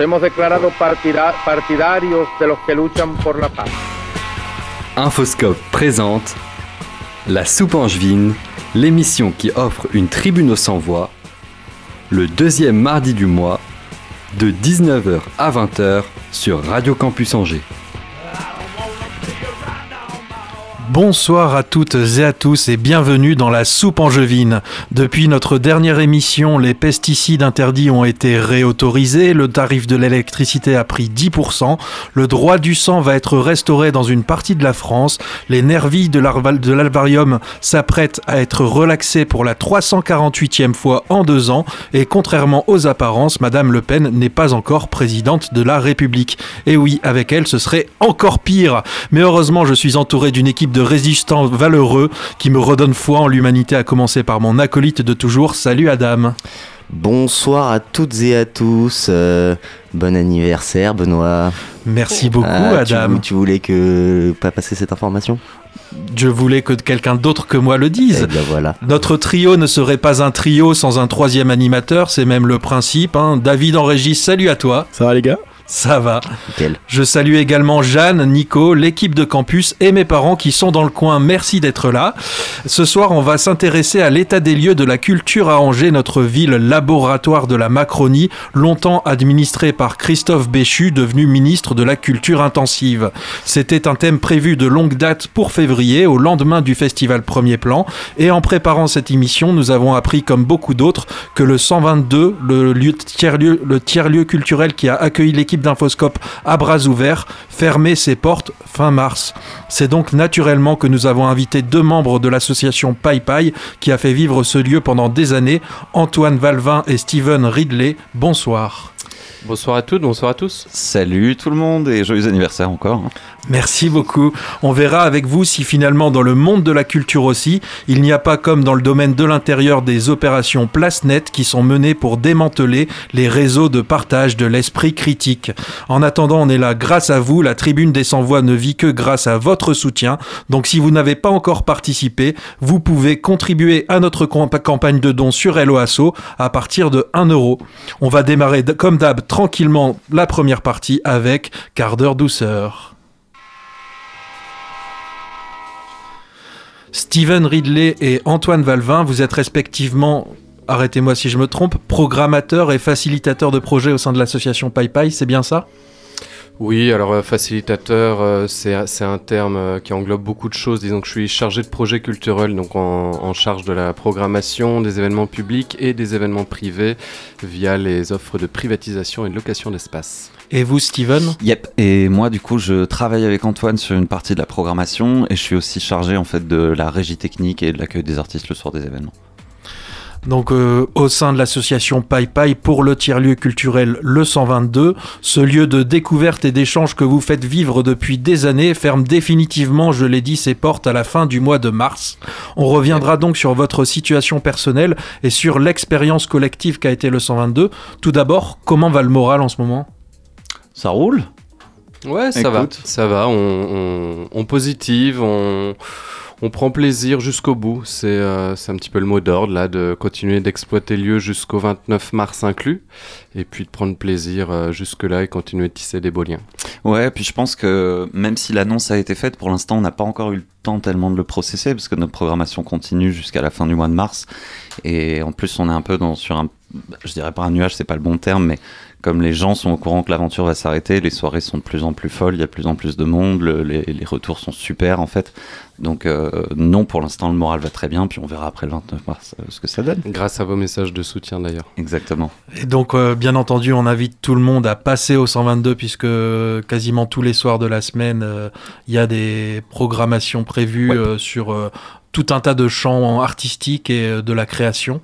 hemos declarado partidarios de los que luchan por la paz. Infoscope présente La soupe angevine, l'émission qui offre une tribune aux sans-voix, le deuxième mardi du mois, de 19h à 20h sur Radio Campus Angers. Bonsoir à toutes et à tous et bienvenue dans la soupe angevine. Depuis notre dernière émission, les pesticides interdits ont été réautorisés, le tarif de l'électricité a pris 10%, le droit du sang va être restauré dans une partie de la France, les nervis de l'alvarium s'apprêtent à être relaxés pour la 348e fois en deux ans et contrairement aux apparences, Madame Le Pen n'est pas encore présidente de la République. Et oui, avec elle, ce serait encore pire. Mais heureusement, je suis entouré d'une équipe de résistants valeureux qui me redonnent foi en l'humanité, à commencer par mon acolyte de toujours. Salut Adam. Bonsoir à toutes et à tous. Euh, bon anniversaire, Benoît. Merci beaucoup, ah, Adam. Tu, voulais que pas passer cette information? Je voulais que quelqu'un d'autre que moi le dise. Eh ben voilà. Notre trio ne serait pas un trio sans un troisième animateur, c'est même le principe. Hein. David en régie, salut à toi. Ça va les gars? Ça va. Je salue également Jeanne, Nico, l'équipe de campus et mes parents qui sont dans le coin. Merci d'être là. Ce soir, on va s'intéresser à l'état des lieux de la culture à Angers, notre ville laboratoire de la Macronie, longtemps administrée par Christophe Béchu, devenu ministre de la Culture intensive. C'était un thème prévu de longue date pour février, au lendemain du festival Premier Plan. Et en préparant cette émission, nous avons appris, comme beaucoup d'autres, que le 122, le tiers-lieu tiers -lieu culturel qui a accueilli l'équipe d'Infoscope à bras ouverts fermer ses portes fin mars. C'est donc naturellement que nous avons invité deux membres de l'association Pai Pai qui a fait vivre ce lieu pendant des années, Antoine Valvin et Steven Ridley. Bonsoir. Bonsoir à toutes, bonsoir à tous. Salut tout le monde et joyeux anniversaire encore. Merci beaucoup. On verra avec vous si finalement dans le monde de la culture aussi, il n'y a pas comme dans le domaine de l'intérieur des opérations place net qui sont menées pour démanteler les réseaux de partage de l'esprit critique. En attendant, on est là grâce à vous. La tribune des sans-voix ne vit que grâce à votre soutien. Donc si vous n'avez pas encore participé, vous pouvez contribuer à notre campagne de dons sur Helloasso à partir de 1 euro. On va démarrer comme d'hab tranquillement la première partie avec quart d'heure douceur. Steven Ridley et Antoine Valvin, vous êtes respectivement, arrêtez-moi si je me trompe, programmateur et facilitateur de projets au sein de l'association PayPay, c'est bien ça? Oui, alors euh, facilitateur, euh, c'est un terme euh, qui englobe beaucoup de choses. Disons que je suis chargé de projet culturel, donc en, charge de la programmation des événements publics et des événements privés via les offres de privatisation et de location d'espace. Et vous, Steven? Yep. Et moi, du coup, je travaille avec Antoine sur une partie de la programmation et je suis aussi chargé en fait de la régie technique et de l'accueil des artistes le soir des événements donc euh, au sein de l'association Pai Pai pour le tiers-lieu culturel Le 122. Ce lieu de découverte et d'échange que vous faites vivre depuis des années ferme définitivement, je l'ai dit, ses portes à la fin du mois de mars. On reviendra donc sur votre situation personnelle et sur l'expérience collective qu'a été le 122. Tout d'abord, comment va le moral en ce moment? Ça roule? Ouais, ça va. Ça va, on, on positive, on on prend plaisir jusqu'au bout. Euh, c'est un petit peu le mot d'ordre là, de continuer d'exploiter le lieu jusqu'au 29 mars inclus, et puis de prendre plaisir euh, jusque-là et continuer de tisser des beaux liens. Ouais, puis je pense que même si l'annonce a été faite, pour l'instant, on n'a pas encore eu le temps tellement de le processer, parce que notre programmation continue jusqu'à la fin du mois de mars, et en plus, on est un peu dans, sur un, je dirais pas un nuage, c'est pas le bon terme, mais comme les gens sont au courant que l'aventure va s'arrêter, les soirées sont de plus en plus folles, il y a de plus en plus de monde, les, retours sont super en fait. Donc euh, non, pour l'instant le moral va très bien, puis on verra après le 29 mars euh, ce que ça donne. Grâce à vos messages de soutien d'ailleurs. Exactement. Et donc euh, bien entendu, on invite tout le monde à passer au 122 puisque quasiment tous les soirs de la semaine, il y a des programmations prévues sur tout un tas de champs artistiques et euh, de la création.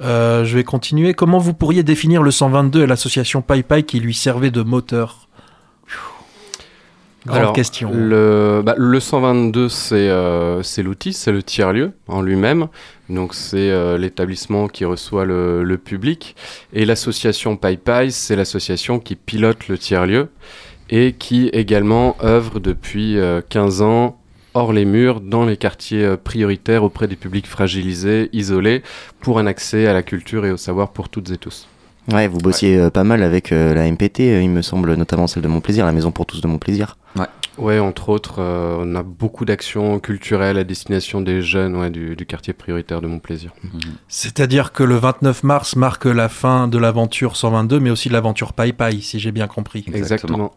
Euh, je vais continuer. Comment vous pourriez définir le 122 et l'association PayPay qui lui servait de moteur? Grande question. Le, bah, le 122, euh, c'est l'outil, c'est le tiers-lieu en lui-même. Donc, c'est l'établissement qui reçoit le, le public. Et l'association PayPay, c'est l'association qui pilote le tiers-lieu et qui également œuvre depuis 15 ans hors les murs, dans les quartiers euh, prioritaires auprès des publics fragilisés, isolés, pour un accès à la culture et au savoir pour toutes et tous. Ouais, vous bossiez pas mal avec la MPT, il me semble, notamment celle de Mon Plaisir, la Maison pour tous de Mon Plaisir. Ouais. Ouais, entre autres, euh, on a beaucoup d'actions culturelles à destination des jeunes ouais, du, quartier prioritaire de Mon Plaisir. Mhm. C'est-à-dire que le 29 mars marque la fin de l'aventure 122, mais aussi de l'aventure Pai Pai, si j'ai bien compris. Exactement.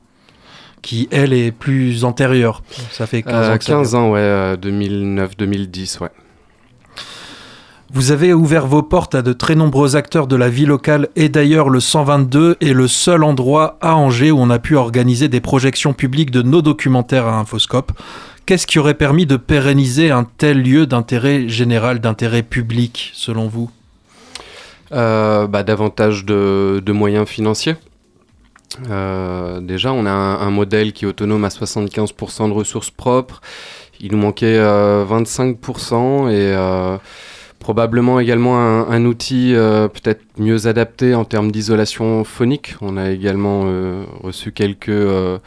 Qui, elle, est plus antérieure. Ça fait 15 euh, ans. 15 ans, ouais, 2009-2010, euh, ouais. Vous avez ouvert vos portes à de très nombreux acteurs de la vie locale et d'ailleurs le 122 est le seul endroit à Angers où on a pu organiser des projections publiques de nos documentaires à Infoscope. Qu'est-ce qui aurait permis de pérenniser un tel lieu d'intérêt général, d'intérêt public selon vous? Euh, bah, Davantage de, moyens financiers. Euh, déjà, on a un, modèle qui est autonome à 75% de ressources propres. Il nous manquait 25% euh, et Probablement également un, outil euh, peut-être mieux adapté en termes d'isolation phonique. On a également euh, reçu quelques euh,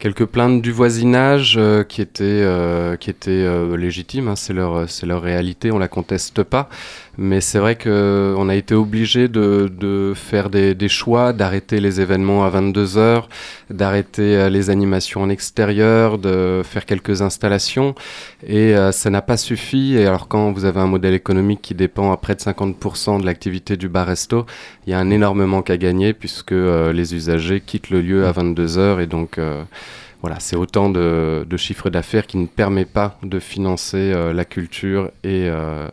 quelques plaintes du voisinage euh, qui étaient, euh, qui étaient euh, légitimes, hein, c'est leur, leur réalité, on la conteste pas. Mais c'est vrai qu'on a été obligé de, faire des, choix, d'arrêter les événements à 22h, d'arrêter les animations en extérieur, de faire quelques installations. Et ça n'a pas suffi. Et alors quand vous avez un modèle économique qui dépend à près de 50% de l'activité du bar-resto, il y a un énorme manque à gagner puisque les usagers quittent le lieu à 22h et donc voilà, c'est autant de, chiffres d'affaires qui ne permet pas de financer euh, la culture et euh,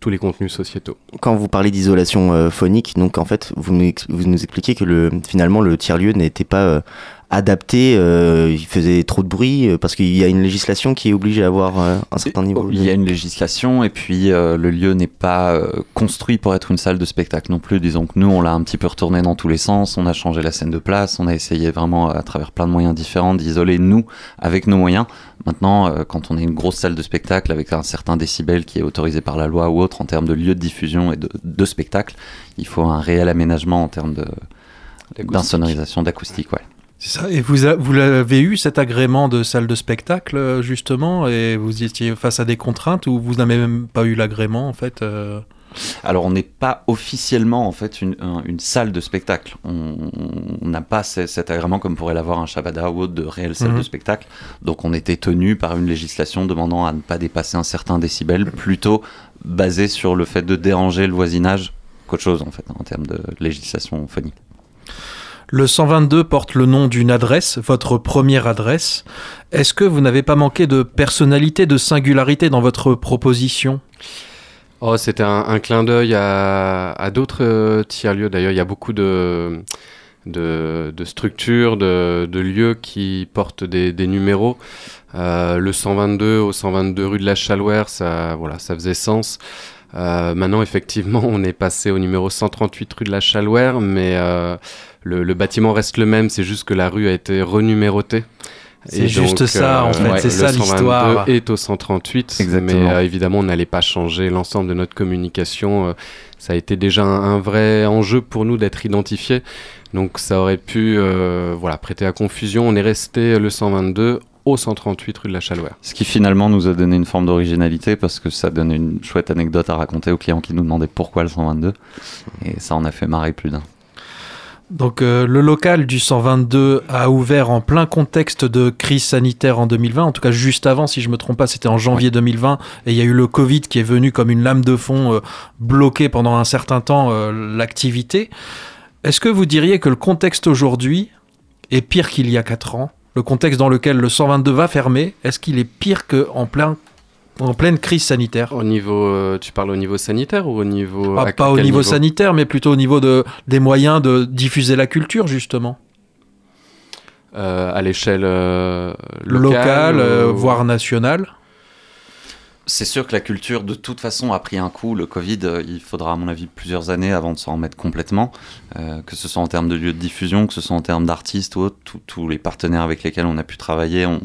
tous les contenus sociétaux. Quand vous parlez d'isolation euh, phonique, donc en fait, vous nous, expliquez que le, finalement le tiers-lieu n'était pas adapté, euh, il faisait trop de bruit euh, parce qu'il y a une législation qui est obligée à avoir euh, un certain niveau. Il y a une législation et puis le lieu n'est pas construit pour être une salle de spectacle non plus. Disons que nous, on l'a un petit peu retourné dans tous les sens, on a changé la scène de place, on a essayé vraiment à travers plein de moyens différents d'isoler nous avec nos moyens. Maintenant, quand on est une grosse salle de spectacle avec un certain décibel qui est autorisé par la loi ou autre en termes de lieu de diffusion et de, de spectacle, il faut un réel aménagement en termes de d'insonorisation, d'acoustique, ouais. C'est ça. Et vous, vous l'avez eu cet agrément de salle de spectacle euh, justement, et vous étiez face à des contraintes ou vous n'avez même pas eu l'agrément en fait euh? Alors on n'est pas officiellement en fait une, salle de spectacle. On n'a pas cet agrément comme pourrait l'avoir un Shabada ou autre de réelle salle de mhm. spectacle. Donc on était tenu par une législation demandant à ne pas dépasser un certain décibel, plutôt basé sur le fait de déranger le voisinage qu'autre chose en fait en termes de législation phonique. Le 122 porte le nom d'une adresse, votre première adresse. Est-ce que vous n'avez pas manqué de personnalité, de singularité dans votre proposition? Oh, c'était un, clin d'œil à, d'autres euh, tiers-lieux. D'ailleurs, il y a beaucoup de, structures, de, lieux qui portent des, numéros. Euh, le 122 au 122 rue de la Chalouère, ça, voilà, ça faisait sens. Euh, maintenant, effectivement, on est passé au numéro 138 rue de la Chalouère, mais le, bâtiment reste le même, c'est juste que la rue a été renumérotée. C'est juste ça, en fait, c'est ça l'histoire. est au 138, mais euh, évidemment, on n'allait pas changer l'ensemble de notre communication. Euh, ça a été déjà un, vrai enjeu pour nous d'être identifié. Donc, ça aurait pu euh, voilà, prêter à confusion. On est resté le 122 au 138 rue de la Chalouère. Ce qui finalement nous a donné une forme d'originalité parce que ça donne une chouette anecdote à raconter aux clients qui nous demandaient pourquoi le 122. Et ça en a fait marrer plus d'un. Donc euh, le local du 122 a ouvert en plein contexte de crise sanitaire en 2020, en tout cas juste avant, si je me trompe pas, c'était en janvier 2020, et il y a eu le Covid qui est venu comme une lame de fond euh, bloquer pendant un certain temps euh, l'activité. Est-ce que vous diriez que le contexte aujourd'hui est pire qu'il y a 4 ans? Le contexte dans lequel le 122 va fermer, est-ce qu'il est pire qu'en plein en pleine crise sanitaire. Au niveau, euh, tu parles au niveau sanitaire ou au niveau ah, Pas au niveau, sanitaire, mais plutôt au niveau de, des moyens de diffuser la culture justement. Euh, à l'échelle euh, locale, voire nationale. C'est sûr que la culture, de toute façon, a pris un coup. Le Covid, il faudra, à mon avis, plusieurs années avant de s'en remettre complètement. que ce soit en termes de lieux de diffusion, que ce soit en termes d'artistes ou autres, tous les partenaires avec lesquels on a pu travailler on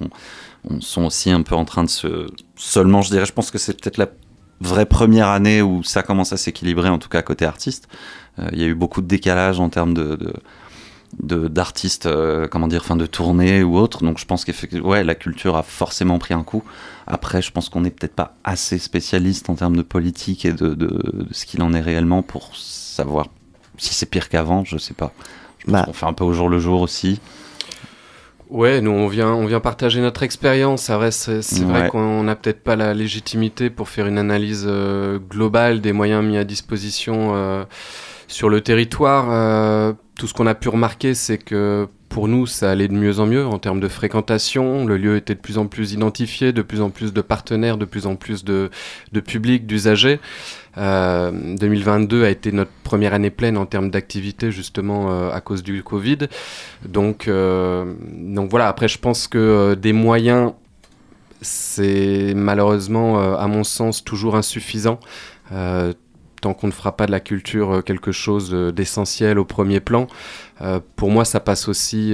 sont aussi un peu en train de se. Seulement, je dirais, je pense que c'est peut-être la vraie première année où ça commence à s'équilibrer, en tout cas côté artiste. Euh, il y a eu beaucoup de décalage en termes de, d'artistes, euh, comment dire, fin de tournée ou autre. Donc je pense qu'effectivement, ouais, la culture a forcément pris un coup. Après, je pense qu'on n'est peut-être pas assez spécialiste en termes de politique et de, de ce qu'il en est réellement pour savoir si c'est pire qu'avant, je sais pas. Bah. On fait un peu au jour le jour aussi. Ouais, nous on vient, on vient partager notre expérience. C'est vrai qu'on n'a peut-être pas la légitimité pour faire une analyse euh, globale des moyens mis à disposition euh, sur le territoire. Tout ce qu'on a pu remarquer, c'est que pour nous, ça allait de mieux en mieux en termes de fréquentation. Le lieu était de plus en plus identifié, de plus en plus de partenaires, de plus en plus de, de public, d'usagers. 2022 euh, a été notre première année pleine en termes d'activité justement euh, à cause du Covid. Donc, euh, donc voilà, après je pense que des moyens, c'est malheureusement à mon sens toujours insuffisant tant qu'on ne fera pas de la culture quelque chose d'essentiel au premier plan. pour moi, ça passe aussi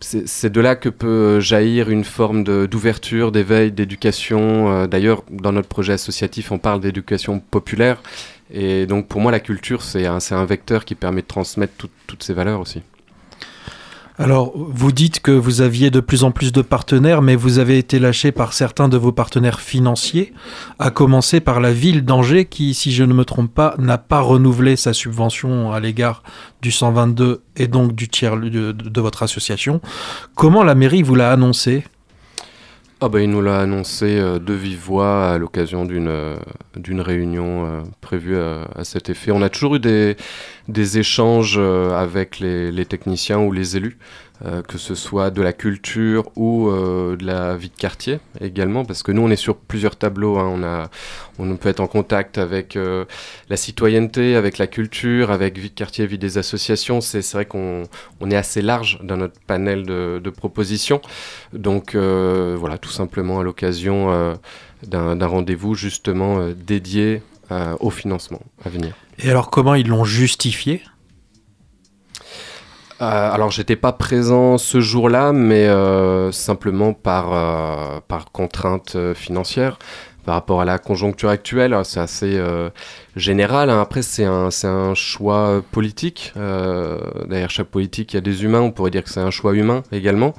c'est de là que peut jaillir une forme d'ouverture, d'éveil, d'éducation. Euh, d'ailleurs, dans notre projet associatif, on parle d'éducation populaire. Et donc, pour moi, la culture, c'est un, vecteur qui permet de transmettre toutes ces valeurs aussi. Alors, vous dites que vous aviez de plus en plus de partenaires, mais vous avez été lâché par certains de vos partenaires financiers, à commencer par la ville d'Angers, qui, si je ne me trompe pas, n'a pas renouvelé sa subvention à l'égard du 122 et donc du tiers de, votre association. Comment la mairie vous l'a annoncé? Ah bah, il nous l'a annoncé euh, de vive voix à l'occasion d'une euh, d'une réunion euh, prévue à, cet effet. On a toujours eu des, des échanges avec les, les, techniciens ou les élus euh, que ce soit de la culture ou euh, de la vie de quartier également, parce que nous on est sur plusieurs tableaux, hein. on, peut être en contact avec euh, la citoyenneté, avec la culture, avec vie de quartier, vie des associations, c'est vrai qu'on on est assez large dans notre panel de propositions, donc voilà, tout simplement à l'occasion d'un rendez-vous justement dédié au financement à venir. Et alors comment ils l'ont justifié? Euh, alors j'étais pas présent ce jour-là, mais euh, simplement par, euh, par contrainte financière par rapport à la conjoncture actuelle. C'est assez général. Hein. Après, c'est un, un choix politique. derrière chaque politique, il y a des humains. On pourrait dire que c'est un choix humain également.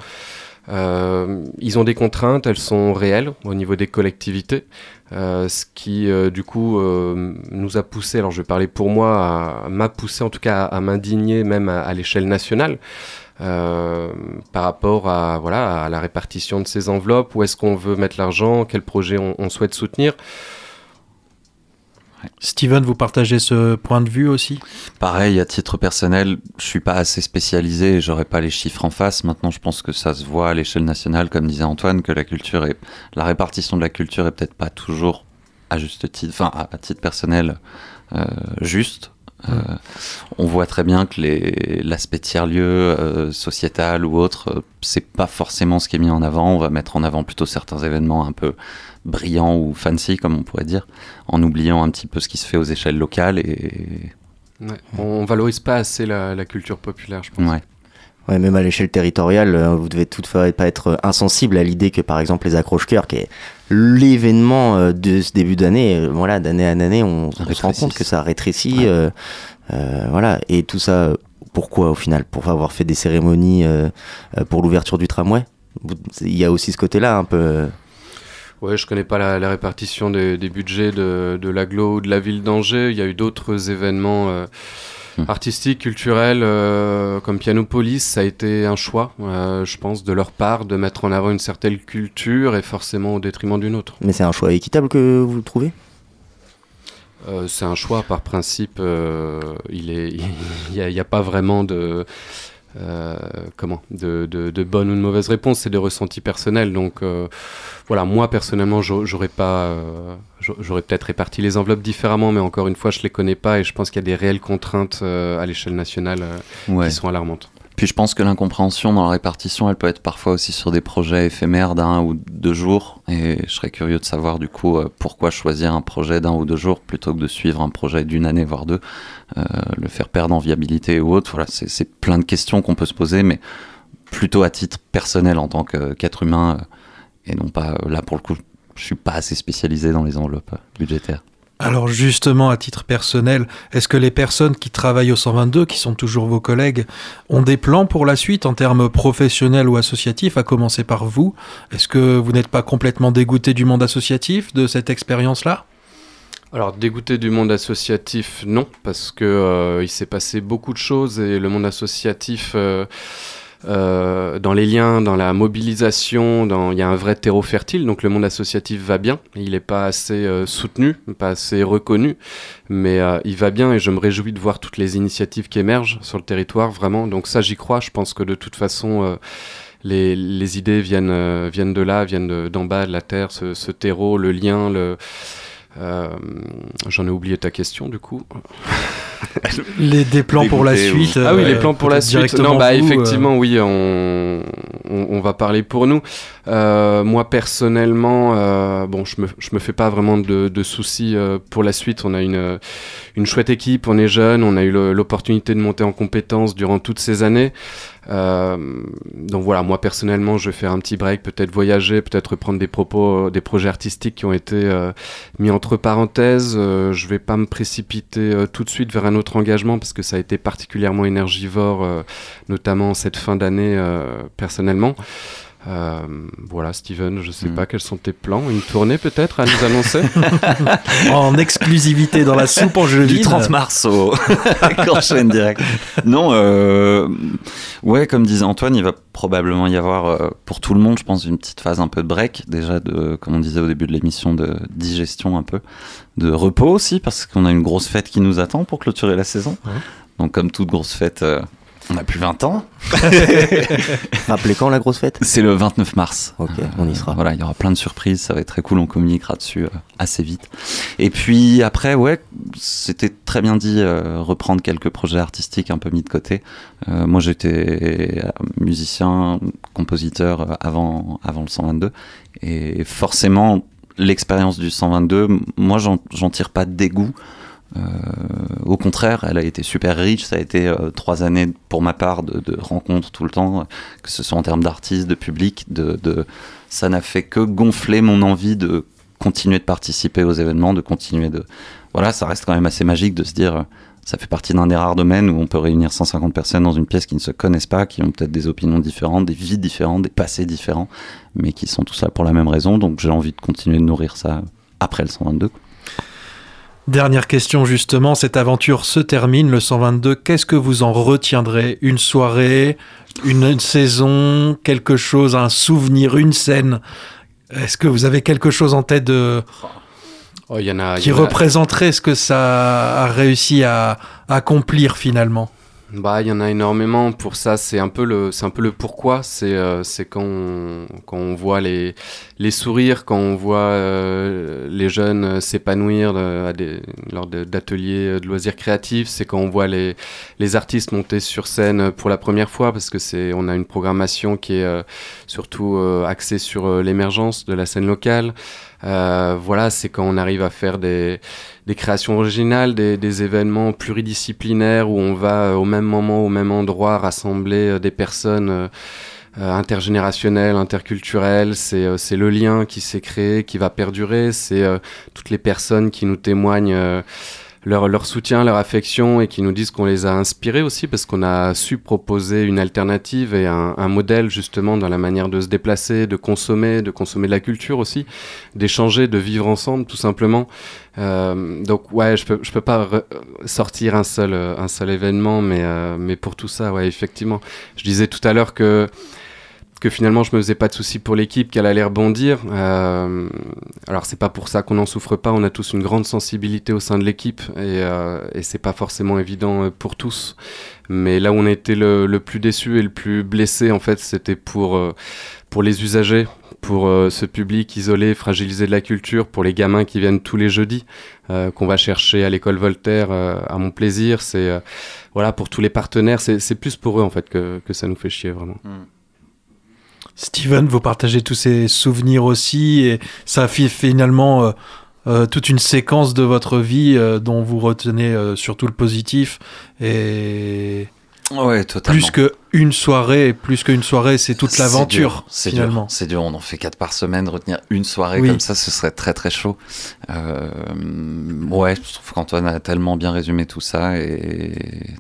Ils ont des contraintes, elles sont réelles au niveau des collectivités. Euh, ce qui euh, du coup euh, nous a poussé, alors je vais parler pour moi, m'a poussé en tout cas à, m'indigner même à, l'échelle nationale par rapport à, voilà, à la répartition de ces enveloppes, où est-ce qu'on veut mettre l'argent, quel projet on souhaite soutenir? Steven, vous partagez ce point de vue aussi? Pareil, à titre personnel, je suis pas assez spécialisé et j'aurais pas les chiffres en face. Maintenant, je pense que ça se voit à l'échelle nationale, comme disait Antoine, que la culture est, la répartition de la culture est peut-être pas toujours à juste titre, enfin à, titre personnel, euh, juste. Euh, on voit très bien que l'aspect tiers-lieu, euh, sociétal ou autre, c'est pas forcément ce qui est mis en avant. On va mettre en avant plutôt certains événements un peu brillant ou fancy, comme on pourrait dire, en oubliant un petit peu ce qui se fait aux échelles locales. Et... On valorise pas assez la, culture populaire, je pense. Ouais. Ouais, même à l'échelle territoriale, euh, vous devez toutefois pas être insensible à l'idée que, par exemple, les accroche-cœurs, qui est l'événement euh, de ce début d'année, euh, voilà, d'année en année, on, se rend compte que ça rétrécit, voilà, et tout ça, pourquoi au final? Pour avoir fait des cérémonies pour l'ouverture du tramway? Il y a aussi ce côté-là un peu. Ouais, je connais pas la, répartition des, budgets de, de l'aglo ou de la ville d'Angers. Il y a eu d'autres événements euh, hmm. artistiques, culturels, euh, comme Pianopolis. Ça a été un choix, euh, je pense, de leur part, de mettre en avant une certaine culture et forcément au détriment d'une autre. Mais c'est un choix équitable que vous trouvez? C'est un choix par principe. il n'y a, a, pas vraiment de, euh, comment de, de, bonne ou de mauvaise réponse, c'est des ressentis personnels. Donc euh, voilà, moi personnellement, j'aurais pas, euh, j'aurais peut-être réparti les enveloppes différemment, mais encore une fois, je les connais pas et je pense qu'il y a des réelles contraintes à l'échelle nationale qui sont alarmantes. Puis je pense que l'incompréhension dans la répartition, elle peut être parfois aussi sur des projets éphémères d'un ou deux jours. Et je serais curieux de savoir du coup euh, pourquoi choisir un projet d'un ou deux jours plutôt que de suivre un projet d'une année voire deux, euh, le faire perdre en viabilité ou autre. Voilà, c'est plein de questions qu'on peut se poser, mais plutôt à titre personnel en tant qu'être humain euh, et non pas là pour le coup. Je suis pas assez spécialisé dans les enveloppes budgétaires. Alors justement, à titre personnel, est-ce que les personnes qui travaillent au 122, qui sont toujours vos collègues, ont des plans pour la suite en termes professionnels ou associatifs, à commencer par vous? Est-ce que vous n'êtes pas complètement dégoûté du monde associatif, de cette expérience-là? Alors dégoûté du monde associatif, non, parce que euh, il s'est passé beaucoup de choses et le monde associatif, euh, euh, dans les liens, dans la mobilisation, dans... il y a un vrai terreau fertile, donc le monde associatif va bien. Il n'est pas assez soutenu, pas assez reconnu, mais il va bien et je me réjouis de voir toutes les initiatives qui émergent sur le territoire, vraiment. Donc ça, j'y crois. Je pense que de toute façon les, les, idées viennent, viennent de là, viennent d'en bas, de la terre, ce, ce terreau, le lien, le, euh, J'en ai oublié ta question du coup. les, des plans pour la suite. Ah oui, les plans pour la suite. Non, bah effectivement, oui, on, on, va parler pour nous. Euh, moi personnellement, euh, bon, je me, je me fais pas vraiment de, de soucis euh, pour la suite. On a une, une chouette équipe, on est jeune, on a eu l'opportunité de monter en compétences durant toutes ces années. Euh, donc voilà, moi personnellement, je vais faire un petit break, peut-être voyager, peut-être prendre des propos, des projets artistiques qui ont été euh, mis entre parenthèses. Euh, je vais pas me précipiter tout de suite vers un autre engagement parce que ça a été particulièrement énergivore, notamment cette fin d'année personnellement. Euh, voilà, Steven, je sais hmm. pas quels sont tes plans. Une tournée peut-être à nous annoncer En exclusivité dans la soupe en jeu Du 30 mars au direct. Non, euh... ouais, comme disait Antoine, il va probablement y avoir euh, pour tout le monde, je pense, une petite phase un peu de break, déjà de, comme on disait au début de l'émission, de digestion un peu, de repos aussi, parce qu'on a une grosse fête qui nous attend pour clôturer la saison. Donc, comme toute grosse fête, euh, on a plus 20 ans. Rappelez quand la grosse fête? C'est le 29 mars. Ok, on y sera. Voilà, il y aura plein de surprises, ça va être très cool, on communiquera dessus euh, assez vite. Et puis après, ouais, c'était très bien dit, euh, reprendre quelques projets artistiques un peu mis de côté. Euh, moi j'étais musicien, compositeur avant, avant le 122. Et forcément, l'expérience du 122, moi j'en tire pas de dégoût. Euh, au contraire, elle a été super riche. Ça a été euh, trois années pour ma part de, rencontres tout le temps, que ce soit en termes d'artistes, de public. De, de... Ça n'a fait que gonfler mon envie de continuer de participer aux événements, de continuer de. Voilà, ça reste quand même assez magique de se dire. Ça fait partie d'un des rares domaines où on peut réunir 150 personnes dans une pièce qui ne se connaissent pas, qui ont peut-être des opinions différentes, des vies différentes, des passés différents, mais qui sont tous là pour la même raison. Donc j'ai envie de continuer de nourrir ça après le 122. Dernière question justement, cette aventure se termine, le 122, qu'est-ce que vous en retiendrez? Une soirée, une, saison, quelque chose, un souvenir, une scène? Est-ce que vous avez quelque chose en tête de... Oh, y en a, qui représenterait ce que ça a réussi à accomplir finalement? Bah, il y en a énormément. Pour ça, c'est un peu le, c'est un peu le pourquoi. C'est, euh, c'est quand on, quand on voit les, les sourires, quand on voit euh, les jeunes s'épanouir à des, lors d'ateliers de loisirs créatifs. C'est quand on voit les, les artistes monter sur scène pour la première fois, parce que c'est, on a une programmation qui est euh, surtout axée sur l'émergence de la scène locale. Voilà, c'est quand on arrive à faire des des créations originales, des, événements pluridisciplinaires où on va euh, au même moment, au même endroit, rassembler euh, des personnes euh, intergénérationnelles, interculturelles. C'est le lien qui s'est créé, qui va perdurer. C'est toutes les personnes qui nous témoignent leur, leur, soutien, leur affection et qui nous disent qu'on les a inspirés aussi parce qu'on a su proposer une alternative et un, un, modèle justement dans la manière de se déplacer, de consommer, de consommer de la culture aussi, d'échanger, de vivre ensemble tout simplement. Euh, donc ouais, je peux, je peux pas sortir un seul, un seul événement, mais, euh, mais pour tout ça, ouais, effectivement. Je disais tout à l'heure que que finalement je me faisais pas de soucis pour l'équipe, qu'elle allait rebondir. Euh, alors c'est pas pour ça qu'on n'en souffre pas, on a tous une grande sensibilité au sein de l'équipe et, euh, et c'est pas forcément évident euh, pour tous. Mais là où on était le, le plus déçu et le plus blessé en fait, c'était pour euh, pour les usagers, pour euh, ce public isolé, fragilisé de la culture, pour les gamins qui viennent tous les jeudis, qu'on va chercher à l'école Voltaire, à mon plaisir, c'est voilà pour tous les partenaires, c'est plus pour eux en fait que, que ça nous fait chier vraiment. Mm. Steven, vous partagez tous ces souvenirs aussi, et ça fait finalement euh, euh, toute une séquence de votre vie euh, dont vous retenez surtout le positif. Et Ouais, totalement. Plus qu'une soirée, plus qu'une soirée, c'est toute l'aventure, finalement. C'est dur, on en fait quatre par semaine, retenir une soirée comme ça, ce serait très très chaud. Euh, ouais, je trouve qu'Antoine a tellement bien résumé tout ça et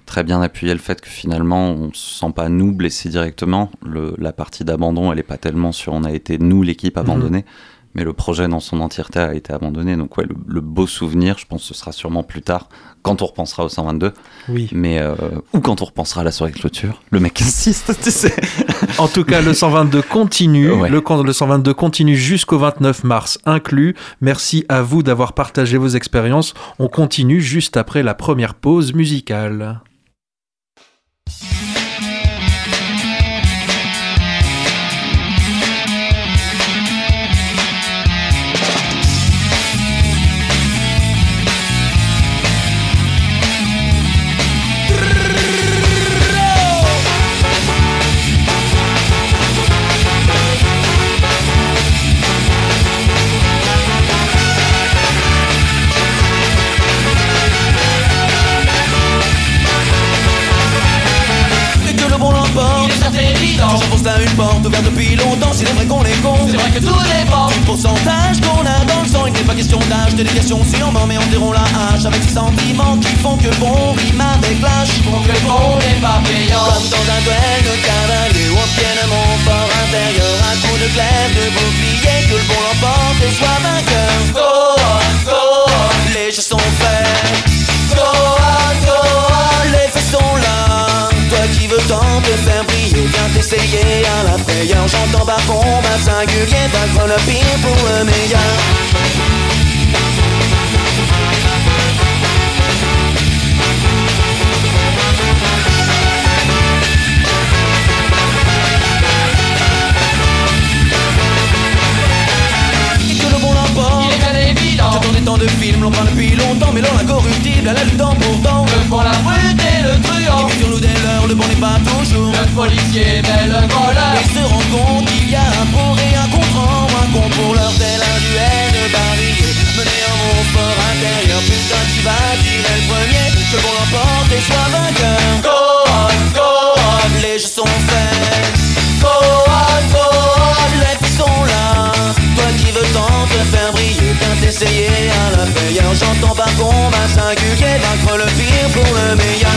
très bien appuyé le fait que finalement, on se sent pas nous blessés directement. Le, la partie d'abandon, elle est pas tellement sur on a été nous l'équipe abandonnée. Mais le projet dans son entièreté a été abandonné. Donc ouais, le, beau souvenir, je pense que ce sera sûrement plus tard, quand on repensera au 122. Oui. Mais euh, ou quand on repensera à la soirée clôture. Le mec insiste, tu sais. En tout cas, le 122 continue. Le, le 122 continue jusqu'au 29 mars inclus. Merci à vous d'avoir partagé vos expériences. On continue juste après la première pause musicale. Depuis longtemps, c'est vrai qu'on est con. C'est vrai que tout dépend du pourcentage qu'on a dans le sang. Il n'est pas question d'âge, délégation sûrement, mais on déroule la hache avec ces sentiments qui font que bon rime avec lâche. Qui font que bon n'est pas payant. Comme dans un duel de cavalier, on obtienne mon fort intérieur. Un coup de glaive, de bouclier, que le bon l'emporte et soit vainqueur. Go on, go on, les jeux sont faits. Go on, go on, les faits sont là. Toi qui veux tant te faire t'essayer à la frayeur. J'entends par combat singulier, vaincre le pire pour le meilleur. J'attendais tant de films, l'on parle depuis longtemps, mais l'on incorruptible à la lutte pourtant. Le pour la sur nous dès l'heure, le bon n'est pas toujours. Le policier, mais le voleur. Et se rend compte qu'il y a un pour et un contre un con pour leur tel un duel de barillet. Mené en mon fort intérieur, putain, qui va tirer le premier. Que bon l'emporte et soit vainqueur. Go on, go on. Les jeux sont faits. Go on, go on. Les filles sont là. Veux tant te faire briller, viens t'essayer à la frayeur. J'entends par combat singulier, vaincre le pire pour le meilleur.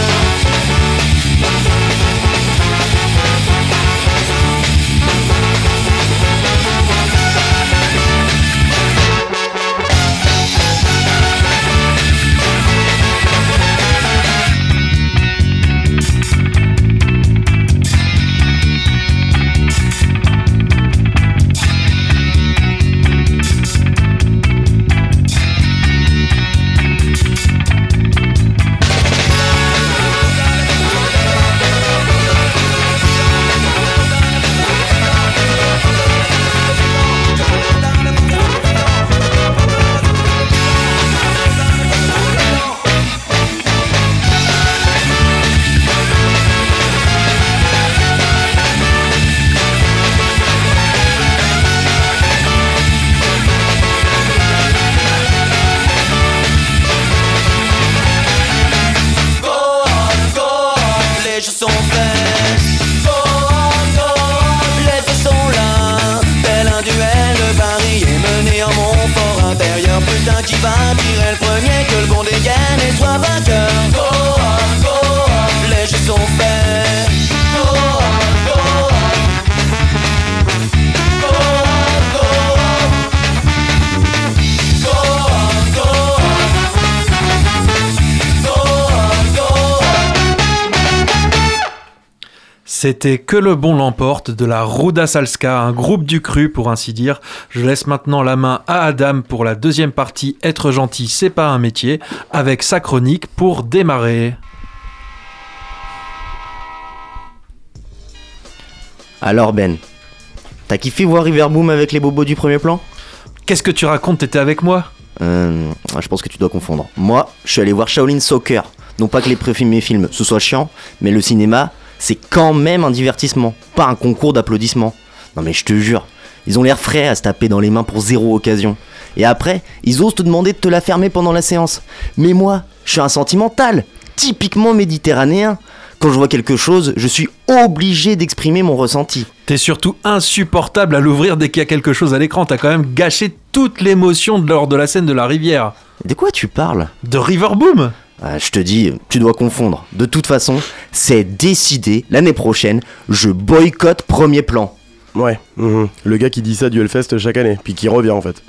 C'était Que le bon l'emporte de la Ruda Salska, un groupe du cru pour ainsi dire. Je laisse maintenant la main à Adam pour la deuxième partie Être gentil, c'est pas un métier, avec sa chronique pour démarrer. Alors Ben, t'as kiffé voir Riverboom avec les bobos du premier plan? Qu'est-ce que tu racontes? T'étais avec moi? Euh, je pense que tu dois confondre. Moi, je suis allé voir Shaolin Soccer. Non pas que les pré-films films ce soit chiant, mais le cinéma, c'est quand même un divertissement, pas un concours d'applaudissements. Non mais je te jure, ils ont l'air frais à se taper dans les mains pour zéro occasion. Et après, ils osent te demander de te la fermer pendant la séance. Mais moi, je suis un sentimental, typiquement méditerranéen. Quand je vois quelque chose, je suis obligé d'exprimer mon ressenti. T'es surtout insupportable à l'ouvrir dès qu'il y a quelque chose à l'écran. T'as quand même gâché toute l'émotion de- lors de la scène de la rivière. De quoi tu parles? De Riverboom Ah, Je te dis, tu dois confondre. De toute façon, c'est décidé, l'année prochaine, je boycotte premier plan. Ouais, mhm. le gars qui dit ça du Hellfest chaque année, puis qui revient en fait.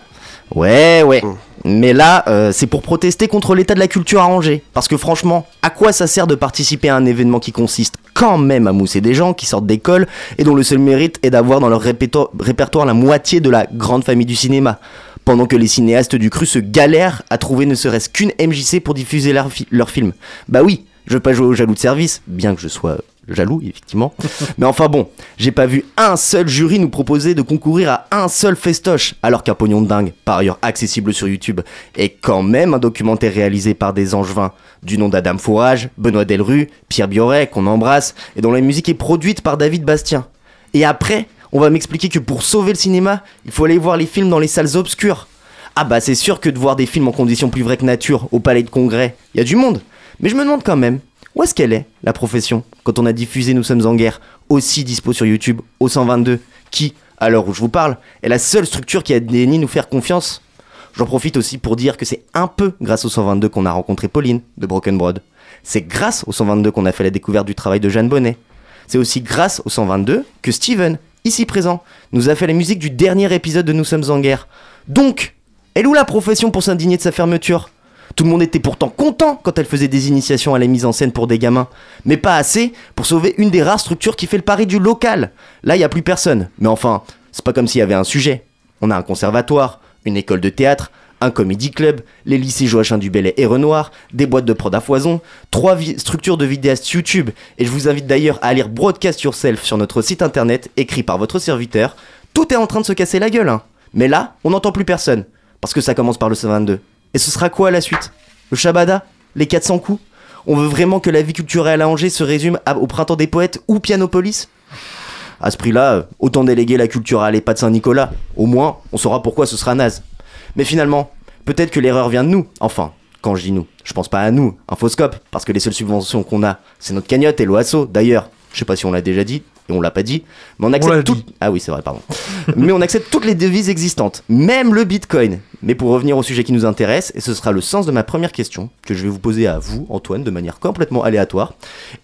Ouais, ouais. Mm. Mais là, euh, c'est pour protester contre l'état de la culture à Angers. Parce que franchement, à quoi ça sert de participer à un événement qui consiste quand même à mousser des gens qui sortent d'école et dont le seul mérite est d'avoir dans leur répertoire la moitié de la grande famille du cinéma? Pendant que les cinéastes du cru se galèrent à trouver ne serait-ce qu'une MJC pour diffuser leur, leur film. Bah oui, je veux pas jouer au jaloux de service, bien que je sois jaloux, effectivement. Mais enfin bon, j'ai pas vu un seul jury nous proposer de concourir à un seul festoche, alors qu'un pognon de dingue, par ailleurs accessible sur YouTube, est quand même un documentaire réalisé par des angevins du nom d'Adam Fourage, Benoît Delru, Pierre Bioret, qu'on embrasse, et dont la musique est produite par David Bastien. Et après, on va m'expliquer que pour sauver le cinéma, il faut aller voir les films dans les salles obscures. Ah bah c'est sûr que de voir des films en conditions plus vraies que nature, au palais de congrès, il y a du monde. Mais je me demande quand même, où est-ce qu'elle est, la profession, quand on a diffusé Nous sommes en guerre, aussi dispo sur YouTube, au 122, qui, à l'heure où je vous parle, est la seule structure qui a daigné nous faire confiance? J'en profite aussi pour dire que c'est un peu grâce au 122 qu'on a rencontré Pauline de Broken Broad. C'est grâce au 122 qu'on a fait la découverte du travail de Jeanne Bonnet. C'est aussi grâce au 122 que Steven, ici présent, nous a fait la musique du dernier épisode de Nous sommes en guerre. Donc, elle où la profession pour s'indigner de sa fermeture? Tout le monde était pourtant content quand elle faisait des initiations à la mise en scène pour des gamins, mais pas assez pour sauver une des rares structures qui fait le pari du local. Là, il n'y a plus personne. Mais enfin, c'est pas comme s'il y avait un sujet. On a un conservatoire, une école de théâtre, un comédie club, les lycées Joachim du et Renoir, des boîtes de prod à foison, trois structures de vidéastes YouTube, et je vous invite d'ailleurs à lire Broadcast Yourself sur notre site internet, écrit par votre serviteur. Tout est en train de se casser la gueule, hein. Mais là, on n'entend plus personne, parce que ça commence par le C22. Et ce sera quoi la suite? Le Shabada? Les 400 coups? On veut vraiment que la vie culturelle à Angers se résume au Printemps des Poètes ou Pianopolis? À ce prix-là, autant déléguer la culture à l'EHPAD Saint-Nicolas. Au moins, on saura pourquoi ce sera naze. Mais finalement, peut-être que l'erreur vient de nous. Enfin, quand je dis nous, je pense pas à nous, Infoscope, parce que les seules subventions qu'on a, c'est notre cagnotte et l'OASO. D'ailleurs, je sais pas si on l'a déjà dit, et on l'a pas dit, mais on accepte tout... Ah oui, c'est vrai, pardon. mais on accepte toutes les devises existantes, même le Bitcoin. Mais pour revenir au sujet qui nous intéresse, et ce sera le sens de ma première question que je vais vous poser à vous, Antoine, de manière complètement aléatoire.